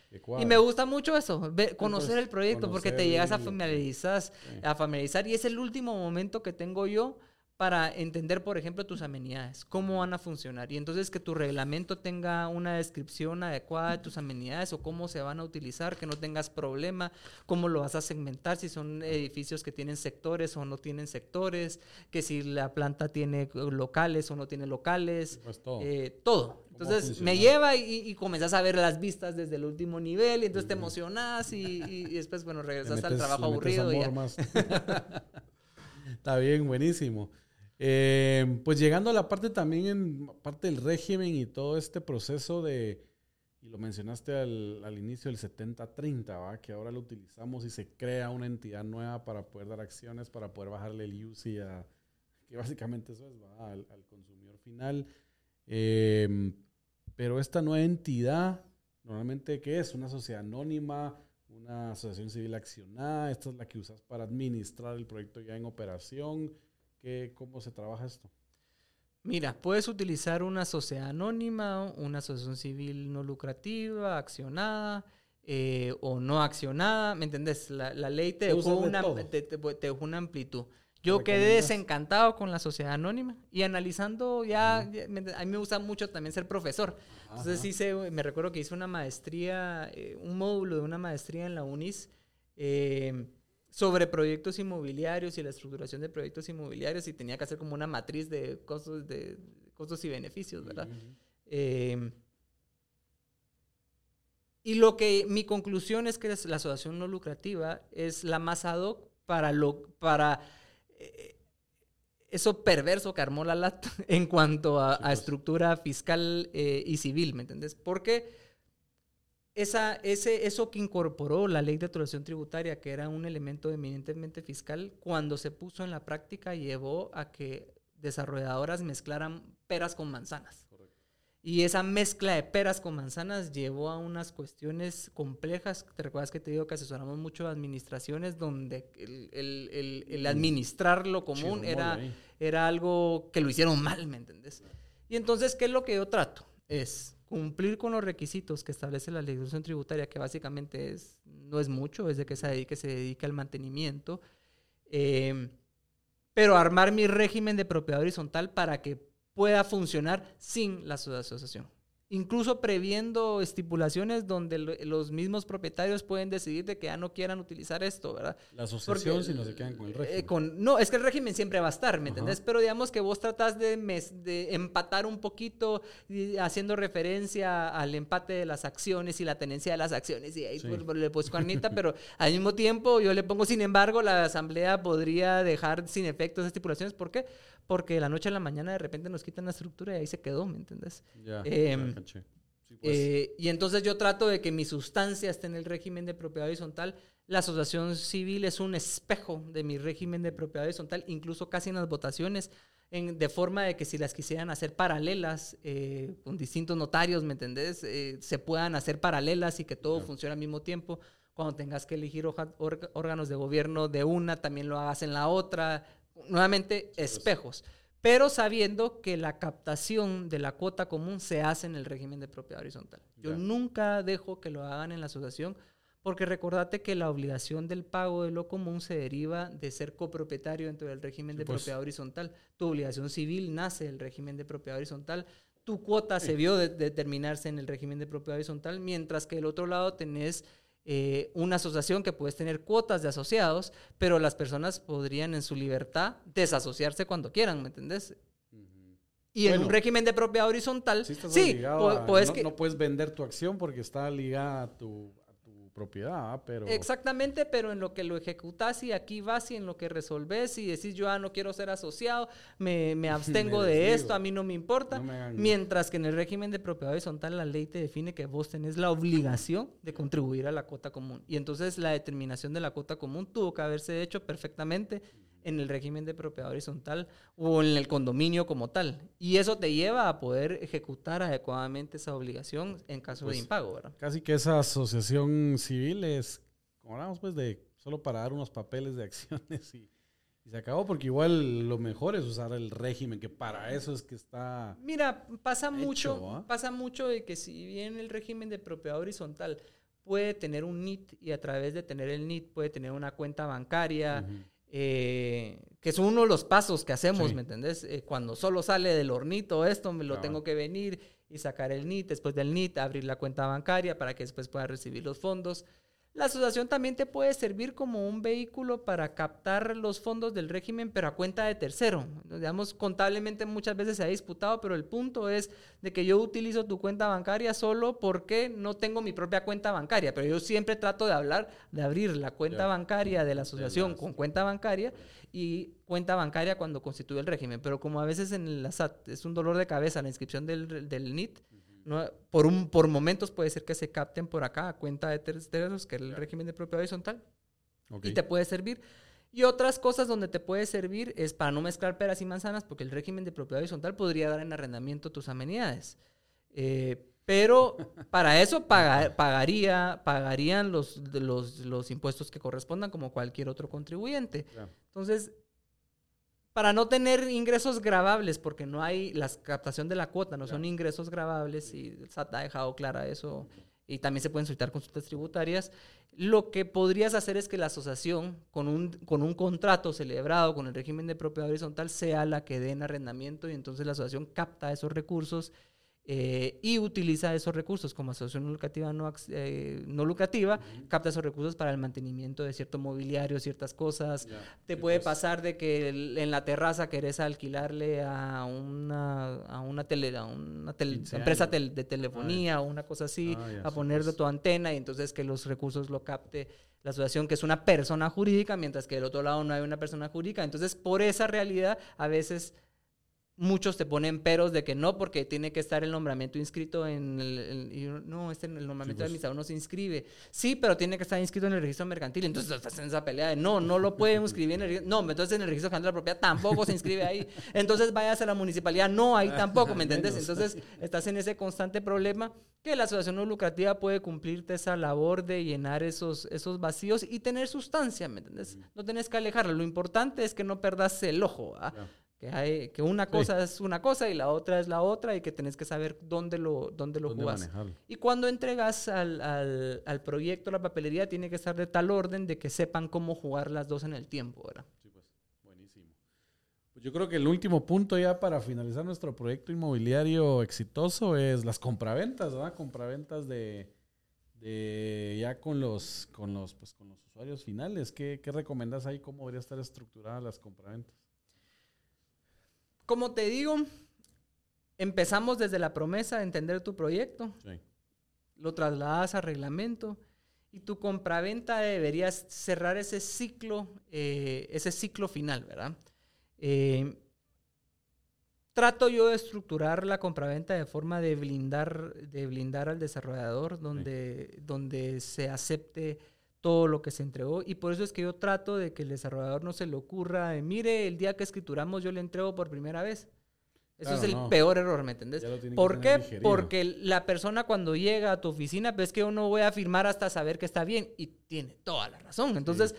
Y me gusta mucho eso, ve- conocer el proyecto, porque te llegas a familiarizar, a familiarizar y es el último momento que tengo yo para entender, por ejemplo, tus amenidades, cómo van a funcionar. Y entonces que tu reglamento tenga una descripción adecuada de tus amenidades o cómo se van a utilizar, que no tengas problema, cómo lo vas a segmentar, si son edificios que tienen sectores o no tienen sectores, que si la planta tiene locales o no tiene locales, Pues todo. eh, todo. ¿Cómo Entonces me lleva y, y comenzás a ver las vistas desde el último nivel y entonces te emocionas y, y- y después, bueno, regresas al trabajo aburrido. y ya. más. (laughs) Está bien, buenísimo. Eh, pues llegando a la parte también, en parte del régimen y todo este proceso de, y lo mencionaste al, al inicio del 70-30, ¿va? que ahora lo utilizamos y se crea una entidad nueva para poder dar acciones, para poder bajarle el UCI a, que básicamente eso es. Al, al consumidor final. Eh, pero esta nueva entidad, normalmente, ¿qué es? Una sociedad anónima, una asociación civil accionada. Esta es la que usas para administrar el proyecto ya en operación. ¿Qué, ¿Cómo se trabaja esto? Mira, puedes utilizar una sociedad anónima, una asociación civil no lucrativa, accionada eh, o no accionada, ¿me entendés? La, la ley te dejó, una, te, te- te dejó una amplitud. Yo quedé desencantado con la sociedad anónima y analizando ya, ya me- a mí me gusta mucho también ser profesor. Entonces Ajá. hice, me recuerdo que hice una maestría, eh, un módulo de una maestría en la UNIS eh, sobre proyectos inmobiliarios y la estructuración de proyectos inmobiliarios y tenía que hacer como una matriz de costos, de costos y beneficios, ¿verdad? Eh, y lo que mi conclusión es que la asociación no lucrativa es la más ad hoc para, lo, para eh, eso perverso que armó la LAT (laughs) en cuanto a, pues. estructura fiscal eh, y civil, ¿me entendés? Porque esa, ese, eso que incorporó la ley de actualización tributaria, que era un elemento eminentemente fiscal, cuando se puso en la práctica llevó a que desarrolladoras mezclaran peras con manzanas. Y esa mezcla de peras con manzanas llevó a unas cuestiones complejas. ¿Te recuerdas que te digo que asesoramos mucho a administraciones donde el, el, el, administrar lo común era, era algo que lo hicieron mal, ¿me entendés? Y entonces, ¿qué es lo que yo trato? Es cumplir con los requisitos que establece la legislación tributaria, que básicamente es, no es mucho, es de que se dedique, se dedique al mantenimiento, eh, pero armar mi régimen de propiedad horizontal para que pueda funcionar sin la asociación incluso previendo estipulaciones donde los mismos propietarios pueden decidir de que ya no quieran utilizar esto, ¿verdad? La asociación si no se quedan con el eh, régimen. no, es que el régimen siempre va a estar, ¿me entendés? Pero digamos que vos tratás de, de empatar un poquito haciendo referencia al empate de las acciones y la tenencia de las acciones y ahí pues, le puse carnita, (laughs) pero al mismo tiempo yo le pongo, sin embargo, la asamblea podría dejar sin efecto esas estipulaciones. ¿Por qué? Porque de la noche a la mañana de repente nos quitan la estructura y ahí se quedó, ¿me entendés? Ya, em, pues. eh, y entonces yo trato de que mi sustancia esté en el régimen de propiedad horizontal. La asociación civil es un espejo de mi régimen de propiedad horizontal, incluso casi en las votaciones, en, de forma de que si las quisieran hacer paralelas eh, con distintos notarios, ¿me entendés? Eh, se puedan hacer paralelas y que todo funcione al mismo tiempo. Cuando tengas que elegir órganos de gobierno de una, también lo hagas en la otra, nuevamente, espejos, pero sabiendo que la captación de la cuota común se hace en el régimen de propiedad horizontal. Yo nunca dejo que lo hagan en la asociación, porque recordate que la obligación del pago de lo común se deriva de ser copropietario dentro del régimen de pues. propiedad horizontal. Tu obligación civil nace del régimen de propiedad horizontal. Tu cuota se vio de determinarse en el régimen de propiedad horizontal, mientras que del otro lado tenés eh, una asociación que puedes tener cuotas de asociados, pero las personas podrían en su libertad desasociarse cuando quieran, ¿me entendés? Y en un régimen de propiedad horizontal, sí, no, no, puedes vender tu acción porque está ligada a tu, propiedad, pero... Exactamente, pero en lo que lo ejecutas y aquí vas y en lo que resolves y decís yo ah, no quiero ser asociado, me, me (laughs) abstengo de esto, a mí no me importa. Mientras que en el régimen de propiedad horizontal la ley te define que vos tenés la obligación de contribuir a la cuota común. Y entonces la determinación de la cuota común tuvo que haberse hecho perfectamente en el régimen de propiedad horizontal o en el condominio como tal. Y eso te lleva a poder ejecutar adecuadamente esa obligación en caso de pues, impago, ¿verdad? Casi que esa asociación civil es, como hablamos, pues de solo para dar unos papeles de acciones y, se acabó, porque igual lo mejor es usar el régimen, que para eso es que está. Mira, pasa mucho, ¿ah? pasa mucho de que si bien el régimen de propiedad horizontal puede tener un NIT y a través de tener el NIT puede tener una cuenta bancaria. Eh, que es uno de los pasos que hacemos, ¿me entendés? Eh, cuando solo sale del hornito esto, me lo tengo que venir y sacar el NIT, después del NIT abrir la cuenta bancaria para que después pueda recibir los fondos. La asociación también te puede servir como un vehículo para captar los fondos del régimen, pero a cuenta de tercero. Digamos, contablemente muchas veces se ha disputado, pero el punto es de que yo utilizo tu cuenta bancaria solo porque no tengo mi propia cuenta bancaria, pero yo siempre trato de hablar, de abrir la cuenta bancaria de la asociación con cuenta bancaria y cuenta bancaria cuando constituye el régimen. Pero como a veces en la SAT es un dolor de cabeza la inscripción del, del NIT, por, un, por momentos puede ser que se capten por acá a cuenta de terceros, que es el régimen de propiedad horizontal, y te puede servir. Y otras cosas donde te puede servir es para no mezclar peras y manzanas, porque el régimen de propiedad horizontal podría dar en arrendamiento tus amenidades. Eh, pero (laughs) para eso pagaría, pagarían los, los, los, impuestos que correspondan como cualquier otro contribuyente. Entonces, para no tener ingresos grabables, porque no hay la captación de la cuota, no son ingresos grabables y el SAT ha dejado clara eso y también se pueden solicitar consultas tributarias. Lo que podrías hacer es que la asociación, con un, con un contrato celebrado con el régimen de propiedad horizontal, sea la que dé en arrendamiento y entonces la asociación capta esos recursos eh, y utiliza esos recursos como asociación no lucrativa, no, eh, no lucrativa, capta esos recursos para el mantenimiento de cierto mobiliario, ciertas cosas. Te puede pasar de que en la terraza querés alquilarle a una, a una, tele, a una empresa de telefonía o una cosa así, a ponerle tu antena y entonces que los recursos lo capte la asociación, que es una persona jurídica, mientras que del otro lado no hay una persona jurídica. Entonces, por esa realidad, a veces muchos te ponen peros de que no, porque tiene que estar el nombramiento inscrito en el... no, este, el nombramiento de pues. administrador no se inscribe. Sí, pero tiene que estar inscrito en el registro mercantil. Entonces estás en esa pelea de no, no lo pueden inscribir en el registro. No, entonces en el registro general de la propiedad tampoco se inscribe ahí. Entonces vayas a la municipalidad. No, ahí tampoco, ¿me (laughs) entiendes? Entonces estás en ese constante problema que la asociación no lucrativa puede cumplirte esa labor de llenar esos, esos vacíos y tener sustancia, ¿me entiendes? No tenés que alejarlo. Lo importante es que no perdas el ojo. ¿ah? Que, hay, que una cosa es una cosa y la otra es la otra y que tenés que saber dónde lo, dónde lo jugás. Y cuando entregas al, al, al, proyecto, la papelería tiene que estar de tal orden de que sepan cómo jugar las dos en el tiempo, ¿verdad? Sí, pues, buenísimo. Pues yo creo que el último punto ya para finalizar nuestro proyecto inmobiliario exitoso es las compraventas, ¿verdad? Compraventas de, de ya con los, con los, pues, con los usuarios finales. ¿Qué, qué recomendás ahí? ¿Cómo debería estar estructurada las compraventas? Como te digo, empezamos desde la promesa de entender tu proyecto, lo trasladas a reglamento y tu compraventa deberías cerrar ese ciclo, eh, ese ciclo final, ¿verdad? Eh, trato yo de estructurar la compraventa de forma de blindar, de blindar al desarrollador, donde, donde se acepte todo lo que se entregó y por eso es que yo trato de que el desarrollador no se le ocurra, mire, el día que escrituramos yo le entrego por primera vez. Eso es el peor error, ¿me entendés? ¿Por qué? Porque la persona cuando llega a tu oficina, pues que yo no voy a firmar hasta saber que está bien y tiene toda la razón. Entonces,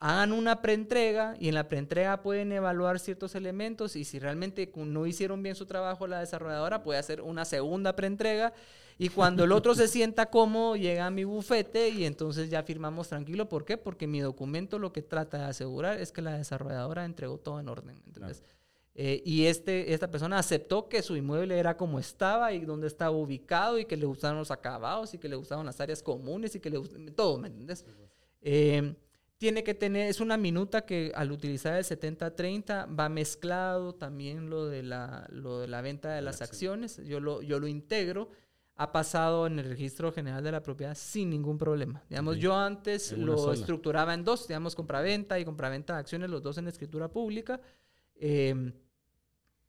hagan una preentrega y en la preentrega pueden evaluar ciertos elementos y si realmente no hicieron bien su trabajo la desarrolladora, puede hacer una segunda preentrega y cuando el otro se sienta cómodo, llega a mi bufete y entonces ya firmamos tranquilo. ¿Por qué? Porque mi documento lo que trata de asegurar es que la desarrolladora entregó todo en orden. Eh, y este, esta persona aceptó que su inmueble era como estaba y donde estaba ubicado y que le gustaban los acabados y que le gustaban las áreas comunes y que le gustaban todo, ¿me entiendes? Pues. Eh, tiene que tener, es una minuta que al utilizar el 70-30 va mezclado también lo de la, lo de la venta de las acciones, yo lo, yo lo integro ha pasado en el registro general de la propiedad sin ningún problema. Digamos, yo antes lo estructuraba en dos, digamos, compraventa y compraventa de acciones, los dos en escritura pública, em,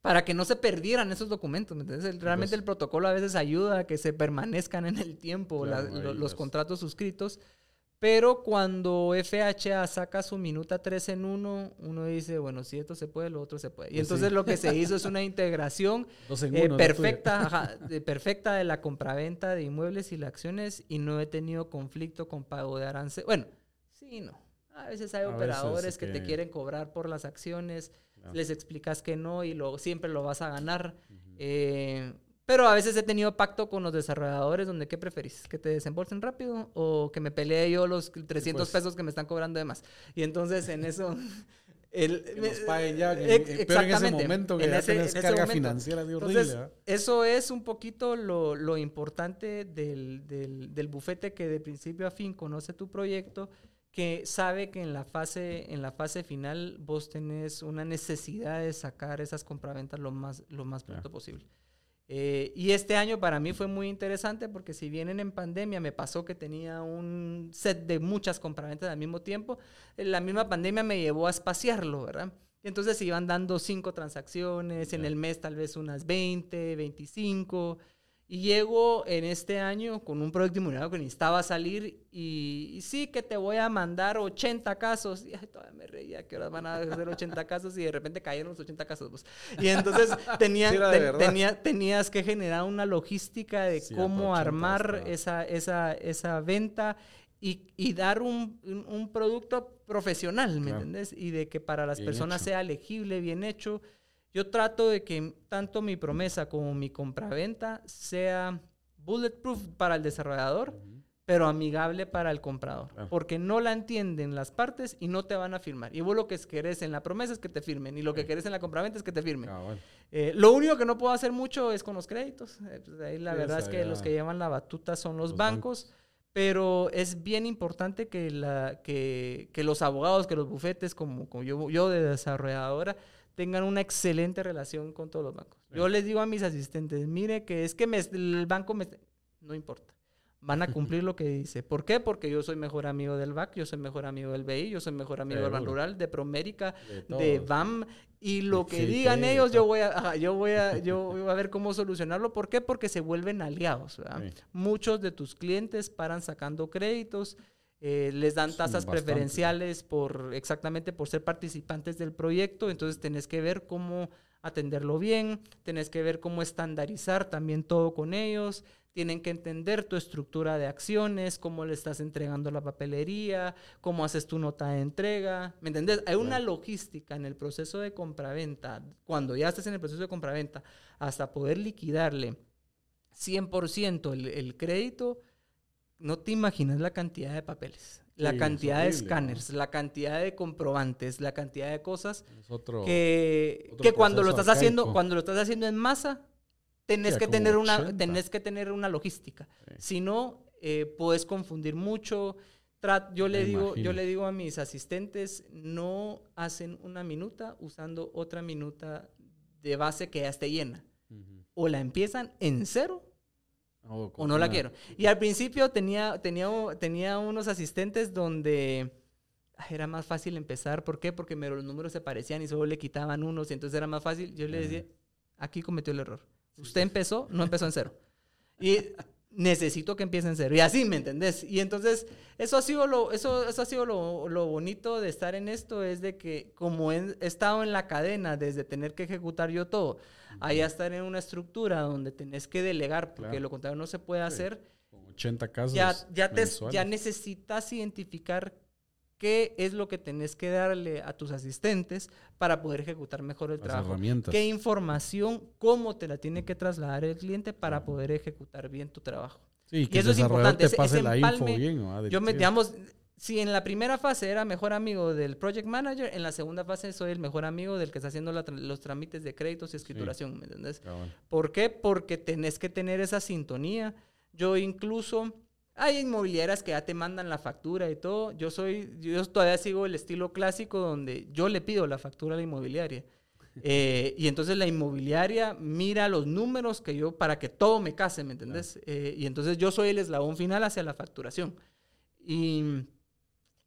para que no se perdieran esos documentos. Entonces, realmente pues el protocolo a veces ayuda a que se permanezcan en el tiempo los contratos suscritos. Pero cuando FHA saca su minuta 3 en 1, uno dice, bueno, si esto se puede, lo otro se puede. Y pues entonces lo que se (laughs) hizo es una integración eh, perfecta, (laughs) de, perfecta de la compraventa de inmuebles y las acciones y no he tenido conflicto con pago de arancel. Bueno, sí, no. A veces hay operadores que... te quieren cobrar por las acciones, les explicas que no y lo, siempre lo vas a ganar. Pero a veces he tenido pacto con los desarrolladores donde, ¿qué preferís? ¿Que te desembolsen rápido o que me pelee yo los 300 pues. pesos que me están cobrando de más? Y entonces en eso... (laughs) El, que nos paguen ya, pero en ese momento que ya ese, carga financiera de horrible. Entonces, eso es un poquito lo, lo importante del, del, del, bufete que de principio a fin conoce tu proyecto, que sabe que en la fase, en la fase final vos tenés una necesidad de sacar esas compraventas lo más, lo más pronto posible. Eh, y este año para mí fue muy interesante porque si vienen en pandemia me pasó que tenía un set de muchas compraventas al mismo tiempo, eh, la misma pandemia me llevó a espaciarlo, ¿verdad? Y entonces se iban dando cinco transacciones, en el mes tal vez unas 20, 25, y llego en este año con un proyecto inmobiliario que necesitaba salir y, sí que te voy a mandar 80 casos. Y todavía me reía que ahora van a hacer 80 (laughs) casos y de repente cayeron los 80 casos. Pues. Y entonces (laughs) tenía, tenía, tenías que generar una logística de cómo armar esa, esa, esa venta y, y dar un, un, producto profesional, ¿me entiendes? Y de que para las personas sea legible, bien hecho. Yo trato de que tanto mi promesa como mi compraventa sea bulletproof para el desarrollador, pero amigable para el comprador. Porque no la entienden las partes y no te van a firmar. Y vos lo que querés en la promesa es que te firmen. Y lo que querés en la compraventa es que te firmen. Ah, eh, lo único que no puedo hacer mucho es con los créditos. Eh, pues, ahí la verdad es que los que llevan la batuta son los, bancos. Pero es bien importante que, la, que, que, los abogados, que los bufetes, como, como yo, yo de desarrolladora, tengan una excelente relación con todos los bancos. Yo les digo a mis asistentes, mire que es que me, el banco me... No importa van a cumplir lo que dice. ¿Por qué? Porque yo soy mejor amigo del BAC, yo soy mejor amigo del BI, yo soy mejor amigo del Ban Rural, de Promérica, de, BAM y lo que digan ellos yo voy a yo voy a yo voy a ver cómo solucionarlo. ¿Por qué? Porque se vuelven aliados. Muchos de tus clientes paran sacando créditos. Eh, les dan tasas preferenciales por exactamente por ser participantes del proyecto, entonces tenés que ver cómo atenderlo bien, tenés que ver cómo estandarizar también todo con ellos, tienen que entender tu estructura de acciones, cómo le estás entregando la papelería, cómo haces tu nota de entrega. ¿Me entendés? Hay una logística en el proceso de compraventa, cuando ya estás en el proceso de compraventa, hasta poder liquidarle 100% el, el crédito, no te imaginas la cantidad de papeles. La cantidad de escáneres, la cantidad de comprobantes, la cantidad de cosas que, que cuando lo estás haciendo, cuando lo estás haciendo en masa, tenés, que tener, una, tenés que tener una logística. Si no, eh, puedes confundir mucho. yo, le digo, yo le digo a mis asistentes, no hacen una minuta usando otra minuta de base que ya esté llena. O la empiezan en cero o no la quiero. Y al principio tenía, tenía, tenía unos asistentes donde era más fácil empezar. ¿Por qué? Porque los números se parecían y solo le quitaban unos y entonces era más fácil. Yo le decía, aquí cometió el error. Usted empezó, no empezó en cero. Y necesito que empiece en cero. Y así, ¿me entendés? Y entonces, eso ha sido lo, eso, eso ha sido lo, lo bonito de estar en esto, es de que como he, estado en la cadena desde tener que ejecutar yo todo, allá estar en una estructura donde tenés que delegar, porque lo contrario no se puede hacer. Con 80 casos. Ya, ya, te, ya necesitas identificar qué es lo que tenés que darle a tus asistentes para poder ejecutar mejor el trabajo. Qué información, cómo te la tiene que trasladar el cliente para poder ejecutar bien tu trabajo. Sí, que y eso es importante. Te pase la info bien. yo me, digamos, si en la primera fase era mejor amigo del project manager, en la segunda fase soy el mejor amigo del que está haciendo los trámites de créditos y escrituración, ¿me entendés? ¿Por qué? Porque tenés que tener esa sintonía. Yo incluso hay inmobiliarias que ya te mandan la factura y todo. Yo soy, yo todavía sigo el estilo clásico donde yo le pido la factura a la inmobiliaria. (laughs) Eh, y entonces la inmobiliaria mira los números que yo, para que todo me case, ¿me entendés? Eh, y entonces yo soy el eslabón final hacia la facturación. Y,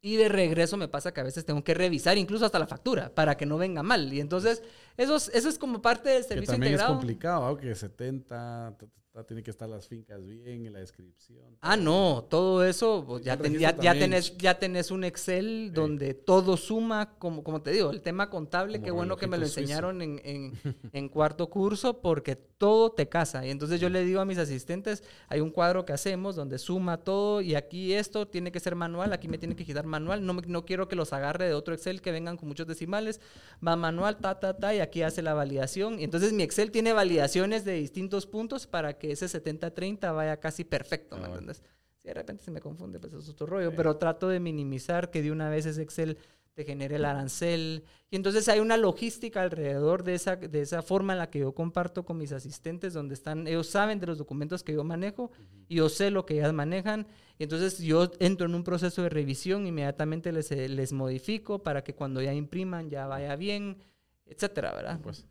y de regreso me pasa que a veces tengo que revisar incluso hasta la factura para que no venga mal. Y entonces eso es, eso es como parte del servicio que también es complicado, aunque 70, tiene que estar las fincas bien en la descripción. Ah, no, todo eso, pues, ya, ya, tenés, ya tenés un Excel donde todo suma, como, como te digo, el tema contable, qué bueno que me lo enseñaron en, (laughs) en, cuarto curso, porque todo te casa. Y entonces yo le digo a mis asistentes, hay un cuadro que hacemos donde suma todo y aquí esto tiene que ser manual, aquí me tiene que quitar manual, no, no quiero que los agarre de otro Excel que vengan con muchos decimales, va manual, ta, ta, ta, y aquí hace la validación. Y entonces mi Excel tiene validaciones de distintos puntos para que ese 70-30 vaya casi perfecto, ¿me ah, entiendes? Si de repente se me confunde, pues eso es otro rollo, pero trato de minimizar que de una vez ese Excel te genere el arancel. Y entonces hay una logística alrededor de esa, de esa forma en la que yo comparto con mis asistentes, donde están, ellos saben de los documentos que yo manejo, y yo sé lo que ellas manejan, y entonces yo entro en un proceso de revisión, inmediatamente les, les modifico para que cuando ya impriman ya vaya bien, etcétera, ¿verdad? Pues.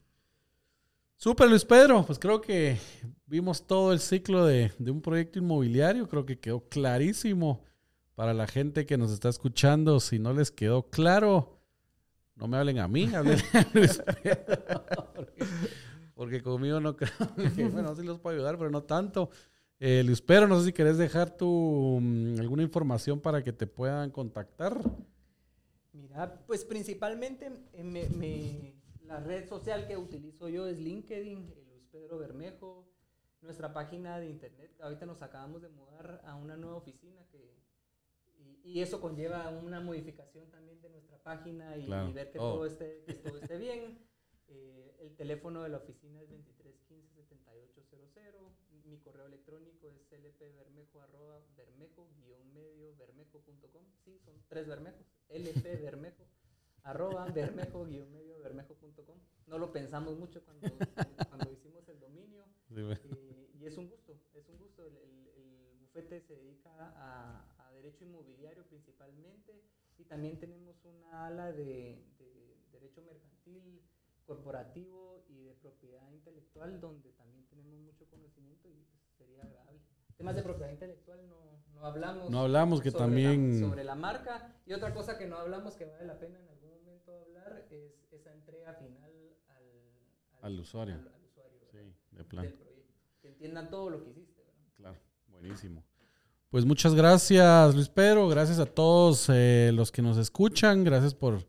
Súper, Luis Pedro. Pues creo que vimos todo el ciclo de, un proyecto inmobiliario. Creo que quedó clarísimo para la gente que nos está escuchando. Si no les quedó claro, no me hablen a mí, (laughs) hablen a Luis Pedro. Porque, conmigo no creo (laughs) bueno, sí los puedo ayudar, pero no tanto. Eh, Luis Pedro, no sé si querés dejar tu, mm, alguna información para que te puedan contactar. Mira, pues principalmente eh, me la red social que utilizo yo es LinkedIn, Luis Pedro Bermejo. Nuestra página de internet, ahorita nos acabamos de mudar a una nueva oficina que, y, eso conlleva una modificación también de nuestra página y, ver que, todo oh. esté, que todo esté bien. Eh, el teléfono de la oficina es 2315-7800. Mi correo electrónico es lpbermejo-bermejo-medio-bermejo.com. Sí, son tres bermejos. lpbermejo arroba bermejo-medio bermejo.com. No lo pensamos mucho cuando, cuando hicimos el dominio. Eh, y es un gusto, es un gusto. El, el, el bufete se dedica a, a, derecho inmobiliario principalmente y también tenemos una ala de, de, derecho mercantil, corporativo y de propiedad intelectual donde también tenemos mucho conocimiento y pues, sería agradable. Temas de propiedad intelectual no, no hablamos. No hablamos que sobre también... La, sobre la marca. Y otra cosa que no hablamos que vale la pena en algún hablar es esa entrega final al, al, al usuario. Al, al usuario sí, de plan. Del proyecto. Que entiendan todo lo que hiciste. ¿verdad? Claro, buenísimo. Pues muchas gracias, Luis Pedro. Gracias a todos eh, los que nos escuchan. Gracias por,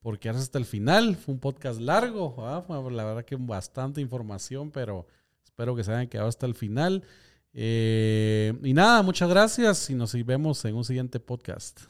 por quedarse hasta el final. Fue un podcast largo. ¿ah? La verdad que bastante información, pero espero que se hayan quedado hasta el final. Eh, y nada, muchas gracias y nos vemos en un siguiente podcast.